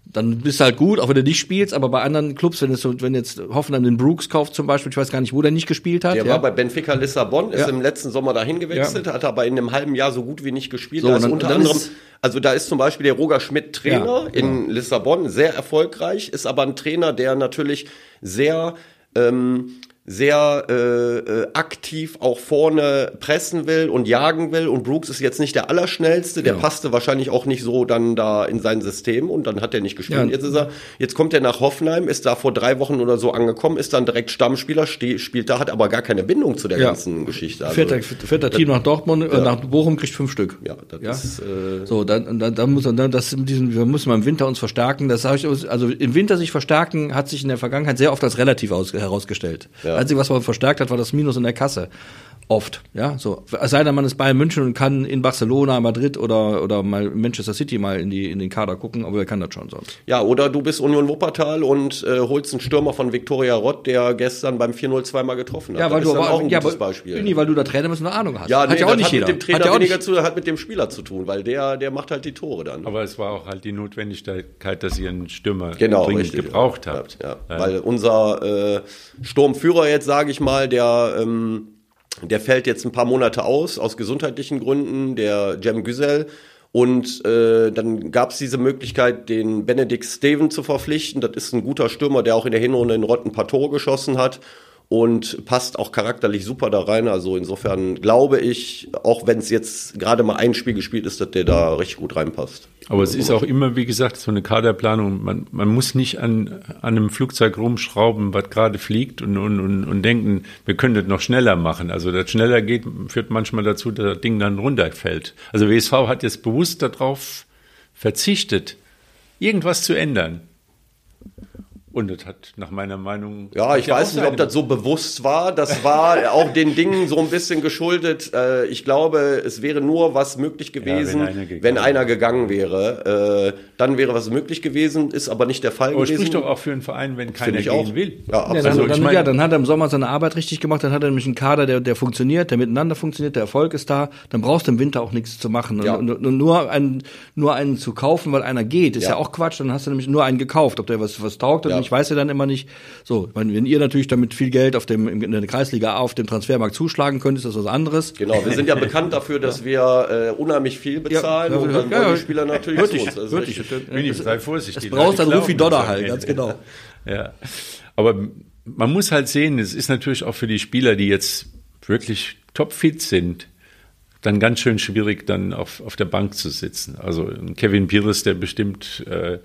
[SPEAKER 2] dann bist du halt gut, auch wenn du nicht spielst, aber bei anderen Clubs, wenn, es wenn jetzt Hoffenheim den Brooks kauft zum Beispiel, ich weiß gar nicht, wo der nicht gespielt hat.
[SPEAKER 3] Der
[SPEAKER 2] ja.
[SPEAKER 3] war bei Benfica Lissabon, ist
[SPEAKER 2] Ja.
[SPEAKER 3] im letzten Sommer dahin gewechselt, hat aber in einem halben Jahr so gut wie nicht gespielt.
[SPEAKER 2] So,
[SPEAKER 3] da ist
[SPEAKER 2] dann-
[SPEAKER 3] unter
[SPEAKER 2] dann
[SPEAKER 3] anderem,
[SPEAKER 2] ist-
[SPEAKER 3] also da ist zum Beispiel der Roger Schmidt Trainer
[SPEAKER 2] Ja,
[SPEAKER 3] in Lissabon, sehr erfolgreich, ist aber ein Trainer, der natürlich sehr ähm, sehr äh, äh, aktiv auch vorne pressen will und jagen will und Brooks ist jetzt nicht der allerschnellste, der
[SPEAKER 2] Ja.
[SPEAKER 3] passte wahrscheinlich auch nicht so dann da in sein System und dann hat er nicht gespielt.
[SPEAKER 2] Ja.
[SPEAKER 3] Jetzt ist er, jetzt kommt er nach Hoffenheim, ist da vor drei Wochen oder so angekommen, ist dann direkt Stammspieler, spielt da, hat aber gar keine Bindung zu der
[SPEAKER 2] Ja.
[SPEAKER 3] ganzen Geschichte. Also,
[SPEAKER 2] Vierter, vierter Team nach Dortmund, äh, nach Bochum kriegt fünf Stück.
[SPEAKER 3] ja, das ist äh,
[SPEAKER 2] So, dann, dann, dann muss man, dann, das mit diesem, wir müssen mal im Winter uns verstärken. Das sage ich, also im Winter sich verstärken hat sich in der Vergangenheit sehr oft als relativ aus, herausgestellt.
[SPEAKER 3] Ja.
[SPEAKER 2] Einzige, was man verstärkt hat, war das Minus in der Kasse. Oft, ja, so. Es sei denn, man ist Bayern München und kann in Barcelona, Madrid oder, oder mal Manchester City mal in die, in den Kader gucken, aber wer kann das schon sonst?
[SPEAKER 3] ja, oder du bist Union Wuppertal und äh, holst einen Stürmer von Viktoria Rott, der gestern beim 4-0 zweimal getroffen hat.
[SPEAKER 2] Ja, weil
[SPEAKER 3] das
[SPEAKER 2] du aber,
[SPEAKER 3] auch ein
[SPEAKER 2] ja,
[SPEAKER 3] gutes
[SPEAKER 2] aber,
[SPEAKER 3] Beispiel.
[SPEAKER 2] Nee, weil du da Trainer bist und eine Ahnung hast.
[SPEAKER 3] ja,
[SPEAKER 2] hat
[SPEAKER 3] nee,
[SPEAKER 2] ja auch
[SPEAKER 3] das
[SPEAKER 2] nicht
[SPEAKER 3] hat
[SPEAKER 2] jeder.
[SPEAKER 3] mit dem Trainer
[SPEAKER 2] hat ja auch
[SPEAKER 3] weniger
[SPEAKER 2] nicht,
[SPEAKER 3] zu, hat mit dem Spieler zu tun, weil der, der macht halt die Tore dann.
[SPEAKER 1] Aber es war auch halt die Notwendigkeit, dass ihr einen Stürmer
[SPEAKER 3] genau,
[SPEAKER 1] dringend
[SPEAKER 3] richtig.
[SPEAKER 1] gebraucht
[SPEAKER 3] ja,
[SPEAKER 1] habt.
[SPEAKER 3] Ja, Weil unser äh, Sturmführer jetzt, sage ich mal, der ähm, der fällt jetzt ein paar Monate aus, aus gesundheitlichen Gründen, der Jem Güzel. Und äh, dann gab es diese Möglichkeit, den Benedikt Steven zu verpflichten. Das ist ein guter Stürmer, der auch in der Hinrunde in Rott ein paar Tore geschossen hat und passt auch charakterlich super da rein. Also insofern glaube ich, auch wenn es jetzt gerade mal ein Spiel gespielt ist, dass der da richtig gut reinpasst.
[SPEAKER 1] Aber es ist auch immer, wie gesagt, so eine Kaderplanung. Man, man muss nicht an, an einem Flugzeug rumschrauben, was gerade fliegt und, und, und, und denken, wir können das noch schneller machen. Also das schneller geht, führt manchmal dazu, dass das Ding dann runterfällt. Also WSV hat jetzt bewusst darauf verzichtet, irgendwas zu ändern. Und das hat nach meiner Meinung.
[SPEAKER 3] Ja, ich weiß nicht, ob das so bewusst war. Das war auch den Dingen so ein bisschen geschuldet. Äh, Ich glaube, es wäre nur was möglich gewesen,
[SPEAKER 1] wenn einer gegangen
[SPEAKER 3] wenn einer gegangen wäre. Äh, Dann wäre was möglich gewesen, ist aber nicht der Fall
[SPEAKER 1] Aber es
[SPEAKER 3] gewesen.
[SPEAKER 1] spricht doch auch für einen Verein, wenn keiner gehen
[SPEAKER 3] auch.
[SPEAKER 1] will.
[SPEAKER 3] Ja,
[SPEAKER 2] Ja, dann,
[SPEAKER 1] Also,
[SPEAKER 2] dann,
[SPEAKER 1] ich meine-
[SPEAKER 2] ja, dann hat er im Sommer seine Arbeit richtig gemacht, dann hat er nämlich einen Kader, der, der funktioniert, der miteinander funktioniert, der Erfolg ist da, dann brauchst du im Winter auch nichts zu machen.
[SPEAKER 3] Ja.
[SPEAKER 2] Und, und, und nur, einen, nur einen zu kaufen, weil einer geht, ist ja.
[SPEAKER 3] Ja.
[SPEAKER 2] auch Quatsch, dann hast du nämlich nur einen gekauft, ob der was, was taugt oder
[SPEAKER 3] Ja.
[SPEAKER 2] nicht, weiß er dann immer nicht. So, ich wenn ihr natürlich damit viel Geld auf dem, in der Kreisliga A auf dem Transfermarkt zuschlagen könnt, ist das was anderes.
[SPEAKER 3] Genau, wir sind ja bekannt dafür, dass wir äh, unheimlich viel bezahlen
[SPEAKER 2] Ja,
[SPEAKER 3] und dann
[SPEAKER 2] ja, ja.
[SPEAKER 3] die Spieler natürlich
[SPEAKER 2] Hört
[SPEAKER 3] zu uns. Das ist
[SPEAKER 2] hört
[SPEAKER 3] richtig.
[SPEAKER 2] dich.
[SPEAKER 1] Willi, sei vorsichtig.
[SPEAKER 2] Es brauchst dann Rufi Donner halt, ganz genau.
[SPEAKER 1] Ja. Aber man muss halt sehen, es ist natürlich auch für die Spieler, die jetzt wirklich topfit sind, dann ganz schön schwierig, dann auf, auf der Bank zu sitzen. Also ein Kevin Pires, der bestimmt äh,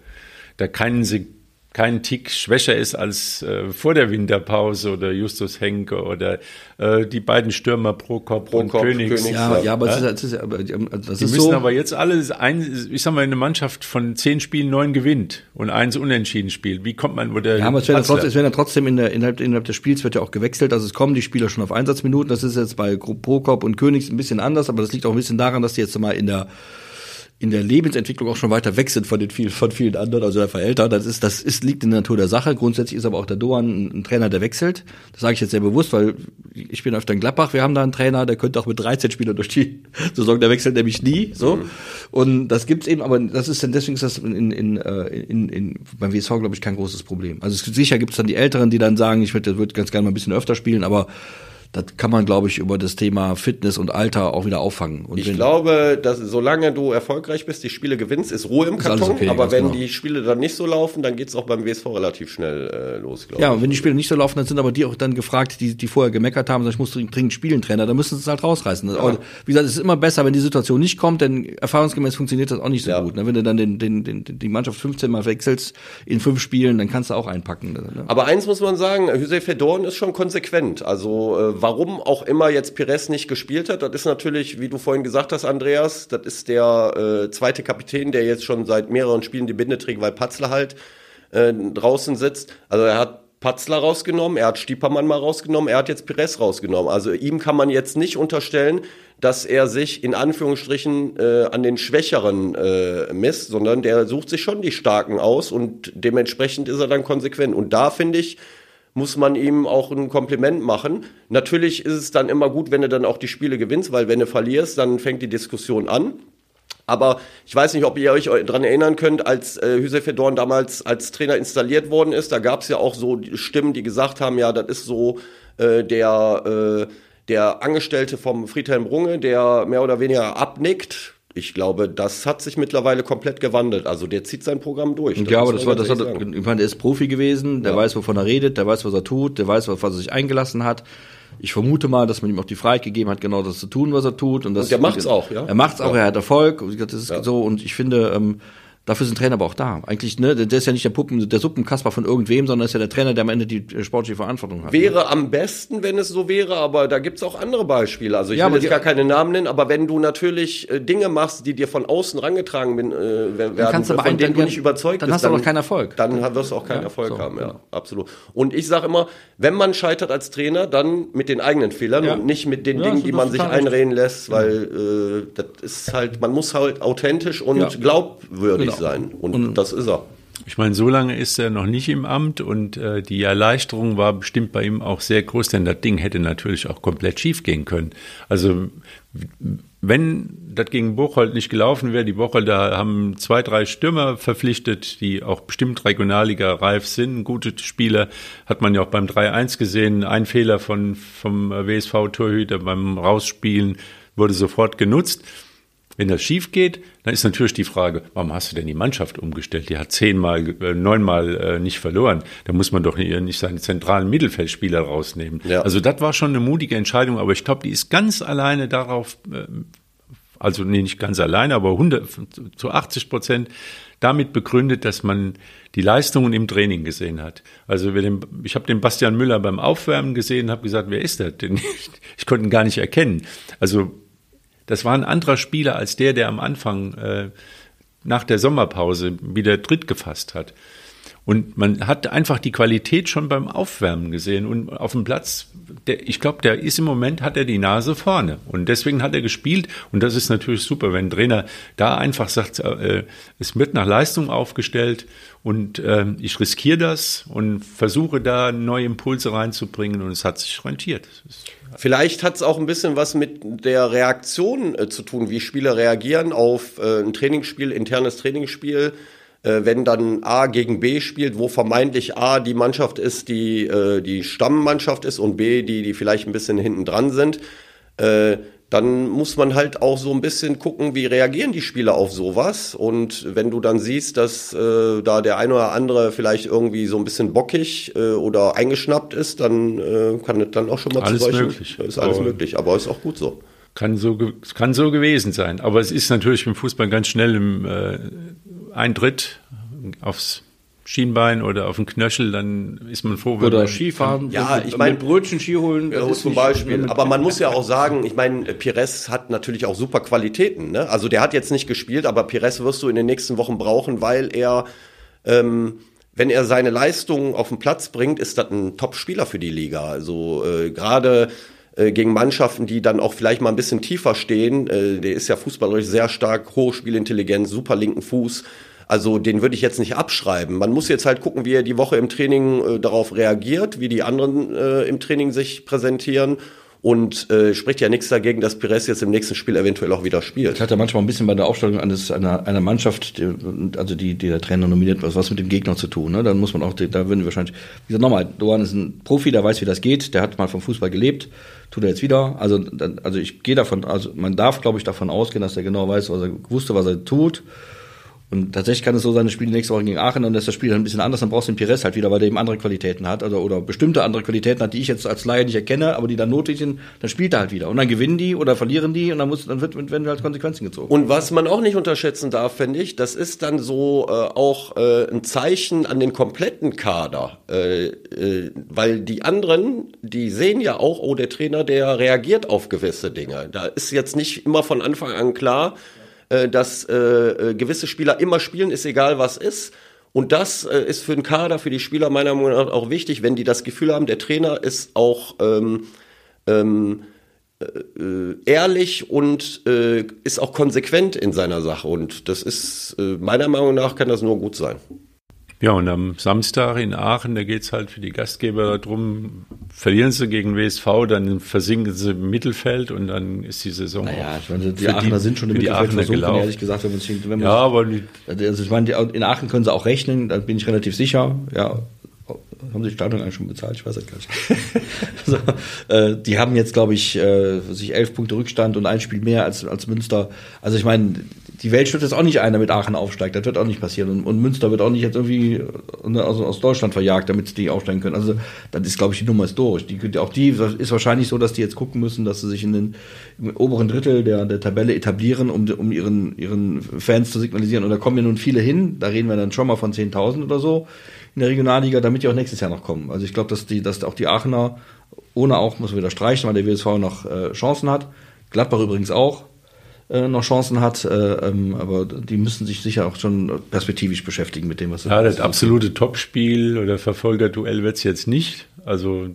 [SPEAKER 1] da keinen, Se- keinen Tick schwächer ist als äh, vor der Winterpause oder Justus Henke oder äh, die beiden Stürmer Prokop, und
[SPEAKER 3] Prokop,
[SPEAKER 1] Königs.
[SPEAKER 3] Königs.
[SPEAKER 2] Ja, ja, aber
[SPEAKER 3] Ja.
[SPEAKER 2] es ist, es ist, aber, ähm, das
[SPEAKER 1] Die
[SPEAKER 2] ist
[SPEAKER 1] müssen
[SPEAKER 2] so.
[SPEAKER 1] aber jetzt alle, ein, ich sag mal, eine Mannschaft von zehn Spielen neun gewinnt und eins unentschieden spielt. Wie kommt man, oder
[SPEAKER 2] Ja, aber es werden, trotzdem, es werden ja trotzdem in der, innerhalb, innerhalb des Spiels wird ja auch gewechselt. Also es kommen die Spieler schon auf Einsatzminuten. Das ist jetzt bei Prokop und Königs ein bisschen anders, aber das liegt auch ein bisschen daran, dass die jetzt mal in der in der Lebensentwicklung auch schon weiter weg sind von den vielen, von vielen anderen, also der Eltern. Das ist, das ist, liegt in der Natur der Sache. Grundsätzlich ist aber auch der Doan ein, Trainer, der wechselt. Das sage ich jetzt sehr bewusst, weil ich bin öfter in Gladbach. Wir haben da einen Trainer, der könnte auch mit 13 Spielern durch die Saison, der wechselt nämlich nie, so. Mhm. Und das gibt's eben, aber das ist dann, deswegen ist das in, in, äh, in, in, beim WSV, glaube ich, kein großes Problem. Also sicher gibt's dann die Älteren, die dann sagen, ich würde, würde ganz gerne mal ein bisschen öfter spielen, aber das kann man, glaube ich, über das Thema Fitness und Alter auch wieder auffangen. Und
[SPEAKER 3] ich glaube, dass solange du erfolgreich bist, die Spiele gewinnst, ist Ruhe im Karton. Okay, aber wenn genau. die Spiele dann nicht so laufen, dann geht's auch beim WSV relativ schnell äh, los,
[SPEAKER 2] glaube ja, ich. Ja, und wenn die Spiele nicht so laufen, dann sind aber die auch dann gefragt, die, die vorher gemeckert haben, ich muss dringend spielen, Trainer, dann müssen sie es halt rausreißen. Ja. Aber, wie gesagt, es ist immer besser, wenn die Situation nicht kommt, denn erfahrungsgemäß funktioniert das auch nicht so ja. gut. Ne? Wenn du dann den, den, den, die Mannschaft 15 Mal wechselst in fünf Spielen, dann kannst du auch einpacken. Ne?
[SPEAKER 3] Aber eins muss man sagen, Josef Fedorn ist schon konsequent. Also äh, warum auch immer jetzt Pires nicht gespielt hat, das ist natürlich, wie du vorhin gesagt hast, Andreas, das ist der äh, zweite Kapitän, der jetzt schon seit mehreren Spielen die Binde trägt, weil Patzler halt äh, draußen sitzt. Also er hat Patzler rausgenommen, er hat Stiepermann mal rausgenommen, er hat jetzt Pires rausgenommen. Also ihm kann man jetzt nicht unterstellen, dass er sich in Anführungsstrichen äh, an den Schwächeren äh, misst, sondern der sucht sich schon die Starken aus und dementsprechend ist er dann konsequent. Und da finde ich, muss man ihm auch ein Kompliment machen. Natürlich ist es dann immer gut, wenn du dann auch die Spiele gewinnst, weil wenn du verlierst, dann fängt die Diskussion an. Aber ich weiß nicht, ob ihr euch daran erinnern könnt, als äh, Hüseyin Fedorn damals als Trainer installiert worden ist, da gab es ja auch so Stimmen, die gesagt haben, ja, das ist so äh, der, äh, der Angestellte vom Friedhelm Runge, der mehr oder weniger abnickt ich glaube, das hat sich mittlerweile komplett gewandelt. Also der zieht sein Programm durch.
[SPEAKER 2] Ja, aber das war, das hat, ich meine, der ist Profi gewesen, der ja. weiß, wovon er redet, der weiß, was er tut, der weiß, was er sich eingelassen hat. Ich vermute mal, dass man ihm auch die Freiheit gegeben hat, genau das zu tun, was er tut. Und, das, und
[SPEAKER 3] der macht's auch, ja.
[SPEAKER 2] Er macht's auch, ja. er hat Erfolg. Das ist ja. so. Und ich finde, ähm, Dafür sind Trainer aber auch da. Eigentlich, ne, der ist ja nicht der Puppen, der Suppenkasper von irgendwem, sondern ist ja der Trainer, der am Ende die äh, sportliche Verantwortung hat.
[SPEAKER 3] Wäre ne? am besten, wenn es so wäre, aber da gibt's auch andere Beispiele. Also ich ja, will jetzt gar keine Namen nennen, aber wenn du natürlich äh, Dinge machst, die dir von außen rangetragen bin, äh, werden,
[SPEAKER 2] kannst von
[SPEAKER 3] denen
[SPEAKER 2] dann,
[SPEAKER 3] du nicht überzeugt
[SPEAKER 2] dann bist, hast du auch keinen Erfolg.
[SPEAKER 3] Dann wirst du auch keinen ja, Erfolg so, haben, ja, genau. absolut. Und ich sage immer, wenn man scheitert als Trainer, dann mit den eigenen Fehlern ja. und nicht mit den Dingen, die man sich einreden lässt, weil äh, das ist halt, man muss halt authentisch und glaubwürdig genau. sein.
[SPEAKER 2] Und, und das ist er.
[SPEAKER 1] Ich meine, so lange ist er noch nicht im Amt und äh, die Erleichterung war bestimmt bei ihm auch sehr groß, denn das Ding hätte natürlich auch komplett schief gehen können. Also wenn das gegen Bocholt nicht gelaufen wäre, die Bocholter haben zwei, drei Stürmer verpflichtet, die auch bestimmt Regionalliga reif sind, gute Spieler, hat man ja auch beim 3-1 gesehen. Ein Fehler von, vom WSV-Torhüter beim Rausspielen wurde sofort genutzt. Wenn das schief geht, dann ist natürlich die Frage, warum hast du denn die Mannschaft umgestellt? Die hat zehnmal, äh, neunmal äh, nicht verloren. Da muss man doch nicht seine zentralen Mittelfeldspieler rausnehmen. Ja. Also das war schon eine mutige Entscheidung, aber ich glaube, die ist ganz alleine darauf, äh, also nee, nicht ganz alleine, aber 100, zu 80 Prozent damit begründet, dass man die Leistungen im Training gesehen hat. Also den, ich habe den Bastian Müller beim Aufwärmen gesehen, habe gesagt, wer ist das? Den, ich konnte ihn gar nicht erkennen. Also das war ein anderer Spieler als der, der am Anfang äh, nach der Sommerpause wieder Tritt gefasst hat. Und man hat einfach die Qualität schon beim Aufwärmen gesehen und auf dem Platz. Der, ich glaube, der ist im Moment hat er die Nase vorne und deswegen hat er gespielt und das ist natürlich super, wenn ein Trainer da einfach sagt, äh, es wird nach Leistung aufgestellt und äh, ich riskiere das und versuche da neue Impulse reinzubringen und es hat sich rentiert.
[SPEAKER 3] Vielleicht hat es auch ein bisschen was mit der Reaktion äh, zu tun, wie Spieler reagieren auf äh, ein Trainingsspiel, internes Trainingsspiel, äh, wenn dann A gegen B spielt, wo vermeintlich A die Mannschaft ist, die äh, die Stammmannschaft ist und B die die vielleicht ein bisschen hinten dran sind. Äh, dann muss man halt auch so ein bisschen gucken, wie reagieren die Spieler auf sowas. Und wenn du dann siehst, dass äh, da der eine oder andere vielleicht irgendwie so ein bisschen bockig äh, oder eingeschnappt ist, dann äh, kann das dann auch schon mal
[SPEAKER 1] alles zu solchen, möglich.
[SPEAKER 3] Ist alles aber möglich, aber ist auch gut so.
[SPEAKER 1] Kann so, kann so gewesen sein. Aber es ist natürlich im Fußball ganz schnell im äh, Eintritt aufs Schienbein oder auf den Knöchel, dann ist man froh.
[SPEAKER 2] Oder Skifahren.
[SPEAKER 3] Ja, ich meine Brötchen Ski holen. Ja, zum Beispiel. Aber man muss ja auch sagen, ich meine, Pires hat natürlich auch super Qualitäten. Ne? Also der hat jetzt nicht gespielt, aber Pires wirst du in den nächsten Wochen brauchen, weil er ähm, wenn er seine Leistungen auf den Platz bringt, ist das ein Top-Spieler für die Liga. Also äh, gerade äh, gegen Mannschaften, die dann auch vielleicht mal ein bisschen tiefer stehen. Äh, der ist ja fußballerisch sehr stark, hohe Spielintelligenz, super linken Fuß. Also den würde ich jetzt nicht abschreiben. Man muss jetzt halt gucken, wie er die Woche im Training äh, darauf reagiert, wie die anderen äh, im Training sich präsentieren und äh, spricht ja nichts dagegen, dass Pires jetzt im nächsten Spiel eventuell auch wieder spielt.
[SPEAKER 2] Ich hatte manchmal ein bisschen bei der Aufstellung eines, einer, einer Mannschaft, die, also die, die der Trainer nominiert, was, was mit dem Gegner zu tun. Ne? Dann muss man auch, da würden wir wahrscheinlich, wie gesagt, nochmal, Doan ist ein Profi, der weiß, wie das geht, der hat mal vom Fußball gelebt, tut er jetzt wieder. Also, also ich gehe davon, also man darf, glaube ich, davon ausgehen, dass er genau weiß, was er wusste, was er tut und tatsächlich kann es so sein, das Spiel nächste Woche gegen Aachen, dann ist das Spiel dann ein bisschen anders, dann brauchst du den Pires halt wieder, weil der eben andere Qualitäten hat, also, oder bestimmte andere Qualitäten hat, die ich jetzt als Laie nicht erkenne, aber die dann notwendig sind, dann spielt er halt wieder. Und dann gewinnen die oder verlieren die und dann muss, dann wird, werden halt Konsequenzen gezogen.
[SPEAKER 3] Und was man auch nicht unterschätzen darf, finde ich, das ist dann so äh, auch äh, ein Zeichen an den kompletten Kader, äh, äh, weil die anderen, die sehen ja auch, oh, der Trainer, der reagiert auf gewisse Dinge. Da ist jetzt nicht immer von Anfang an klar, äh, dass äh, äh, gewisse Spieler immer spielen, ist egal was ist. Und das ist für den Kader, für die Spieler meiner Meinung nach auch wichtig, wenn die das Gefühl haben, der Trainer ist auch ähm, ähm, äh, ehrlich und ist auch konsequent in seiner Sache. Und das ist meiner Meinung nach kann das nur gut sein.
[SPEAKER 1] Ja, und am Samstag in Aachen, da geht es halt für die Gastgeber darum, verlieren sie gegen WSV, dann versinken sie im Mittelfeld und dann ist die Saison
[SPEAKER 2] naja, ich meine, die Aachener die, sind schon im Mittelfeld
[SPEAKER 1] versunken, gelaufen.
[SPEAKER 2] ehrlich gesagt, wenn man sich, wenn man Ja, aber also ich meine, in Aachen können sie auch rechnen, da bin ich relativ sicher, ja, haben sie die Stadion eigentlich schon bezahlt? Ich weiß es gar nicht. also, äh, die haben jetzt, glaube ich, äh, sich elf Punkte Rückstand und ein Spiel mehr als, als Münster. Also ich meine, die Welt stürzt jetzt auch nicht ein, damit Aachen aufsteigt. Das wird auch nicht passieren. Und, und Münster wird auch nicht jetzt irgendwie also aus Deutschland verjagt, damit die aufsteigen können. Also das ist, glaube ich, die Nummer ist durch. Die, auch die ist wahrscheinlich so, dass die jetzt gucken müssen, dass sie sich in den oberen Drittel der, der Tabelle etablieren, um, um ihren, ihren Fans zu signalisieren. Und da kommen ja nun viele hin. Da reden wir dann schon mal von 10.000 oder so in der Regionalliga, damit die auch nächstes Jahr noch kommen. Also ich glaube, dass dass auch die Aachener, ohne auch, muss man wieder streichen, weil der WSV noch äh, Chancen hat. Gladbach übrigens auch äh, noch Chancen hat, äh, ähm, aber die müssen sich sicher auch schon perspektivisch beschäftigen mit dem, was
[SPEAKER 1] sie Ja, das absolute Topspiel oder Verfolgerduell wird es jetzt nicht. Also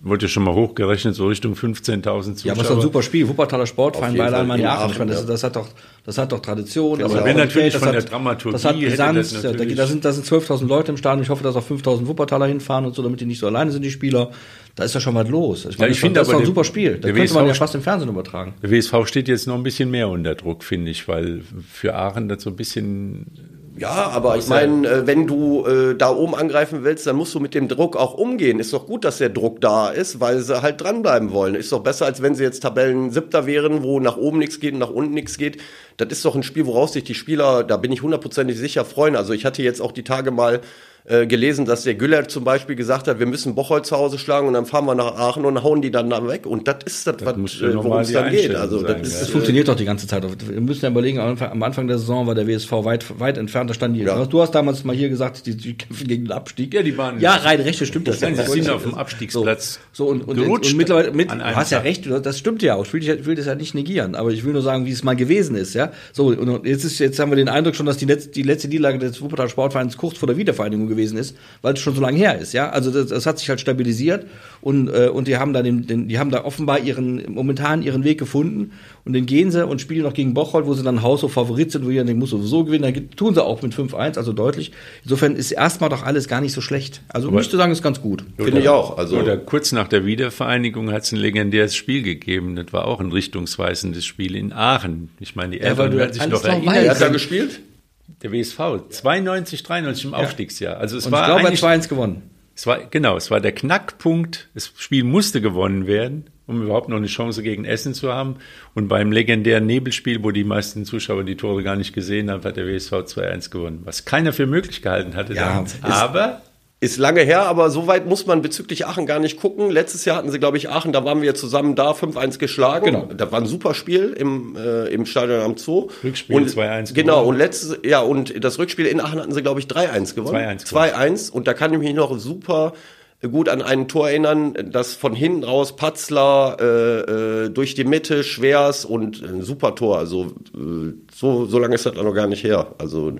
[SPEAKER 1] Wollte schon mal hochgerechnet, so Richtung 15.000 Zuschauer.
[SPEAKER 2] Ja, aber es ist ein super Spiel. Wuppertaler Sportverein bei Aachen. Ich meine, das, das, hat doch, das hat doch Tradition.
[SPEAKER 1] Aber wenn natürlich das von hat, der Dramaturgie
[SPEAKER 2] das hat Brisanz. Das da, da sind, da sind 12.000 Leute im Stadion. Ich hoffe, dass auch 5.000 Wuppertaler hinfahren und so, damit die nicht so alleine sind, die Spieler. Da ist ja schon was los.
[SPEAKER 1] Ich, meine, ja, ich finde, das ist doch ein super Spiel.
[SPEAKER 2] Da könnte WSV man ja fast im Fernsehen übertragen.
[SPEAKER 1] Der WSV steht jetzt noch ein bisschen mehr unter Druck, finde ich, weil für Aachen das so ein bisschen
[SPEAKER 3] ja, aber ich meine, äh, wenn du äh, da oben angreifen willst, dann musst du mit dem Druck auch umgehen. Ist doch gut, dass der Druck da ist, weil sie halt dranbleiben wollen. Ist doch besser, als wenn sie jetzt Tabellen siebter wären, wo nach oben nichts geht und nach unten nichts geht. Das ist doch ein Spiel, woraus sich die Spieler, da bin ich hundertprozentig sicher, freuen. Also ich hatte jetzt auch die Tage mal äh, gelesen, dass der Güller zum Beispiel gesagt hat, wir müssen Bocholt zu Hause schlagen und dann fahren wir nach Aachen und hauen die dann da weg. Und das ist das, das was, äh, worum es dann geht. Also
[SPEAKER 2] sein, das, ist, das funktioniert doch die ganze Zeit. Wir müssen ja überlegen, am Anfang der Saison war der WSV weit, weit entfernt. Da stand die. Ja. Du hast damals mal hier gesagt, die, die kämpfen gegen den Abstieg.
[SPEAKER 1] Ja, die waren.
[SPEAKER 2] Ja, rein recht, stimmt
[SPEAKER 1] das. das sind auf dem Abstiegsplatz.
[SPEAKER 2] So, so und, und, und, und mittlerweile, mit, du hast ja recht, das stimmt ja auch. Ich will, ich will das ja nicht negieren, aber ich will nur sagen, wie es mal gewesen ist, ja. So, und jetzt ist, jetzt haben wir den Eindruck schon, dass die, letzte, die letzte Niederlage des Wuppertal Sportvereins kurz vor der Wiedervereinigung gewesen ist, weil es schon so lange her ist, ja. Also das, das hat sich halt stabilisiert und äh, und die haben da den, den, die haben da offenbar ihren momentan ihren Weg gefunden und den gehen sie und spielen noch gegen Bocholt, wo sie dann Haus so Favorit sind, wo ihr den muss sowieso gewinnen, dann tun sie auch mit 5-1, also deutlich. Insofern ist erstmal doch alles gar nicht so schlecht. Also Aber müsste sagen, ist ganz gut.
[SPEAKER 1] Finde ich auch. Also oder kurz nach der Wiedervereinigung hat es ein legendäres Spiel gegeben. Das war auch ein richtungsweisendes Spiel in Aachen. Ich meine, die Eltern ja, werden sich noch erinnern.
[SPEAKER 3] Wer hat da gespielt?
[SPEAKER 1] Der WSV, 92, 93 im Aufstiegsjahr. Also es
[SPEAKER 2] Und
[SPEAKER 1] war
[SPEAKER 2] ich glaube, er hat 2-1 gewonnen.
[SPEAKER 1] Es war, genau, es war der Knackpunkt. Das Spiel musste gewonnen werden, um überhaupt noch eine Chance gegen Essen zu haben. Und beim legendären Nebelspiel, wo die meisten Zuschauer die Tore gar nicht gesehen haben, hat der WSV 2-1 gewonnen. Was keiner für möglich gehalten hatte.
[SPEAKER 3] Ja, aber ist lange her, aber so weit muss man bezüglich Aachen gar nicht gucken. Letztes Jahr hatten sie, glaube ich, Aachen, da waren wir zusammen da, 5-1 geschlagen. Genau. Das war ein super Spiel im, äh, im Stadion am Zoo.
[SPEAKER 1] Rückspiel 2-1
[SPEAKER 3] Genau, und letztes, ja, und das Rückspiel in Aachen hatten sie, glaube ich, 3-1 gewonnen. 2-1. 2-1. Und da kann ich mich noch super gut an ein Tor erinnern, das von hinten raus Patzler äh, äh, durch die Mitte, Schwers und ein super Tor. Also äh, so, so lange ist das noch gar nicht her. Also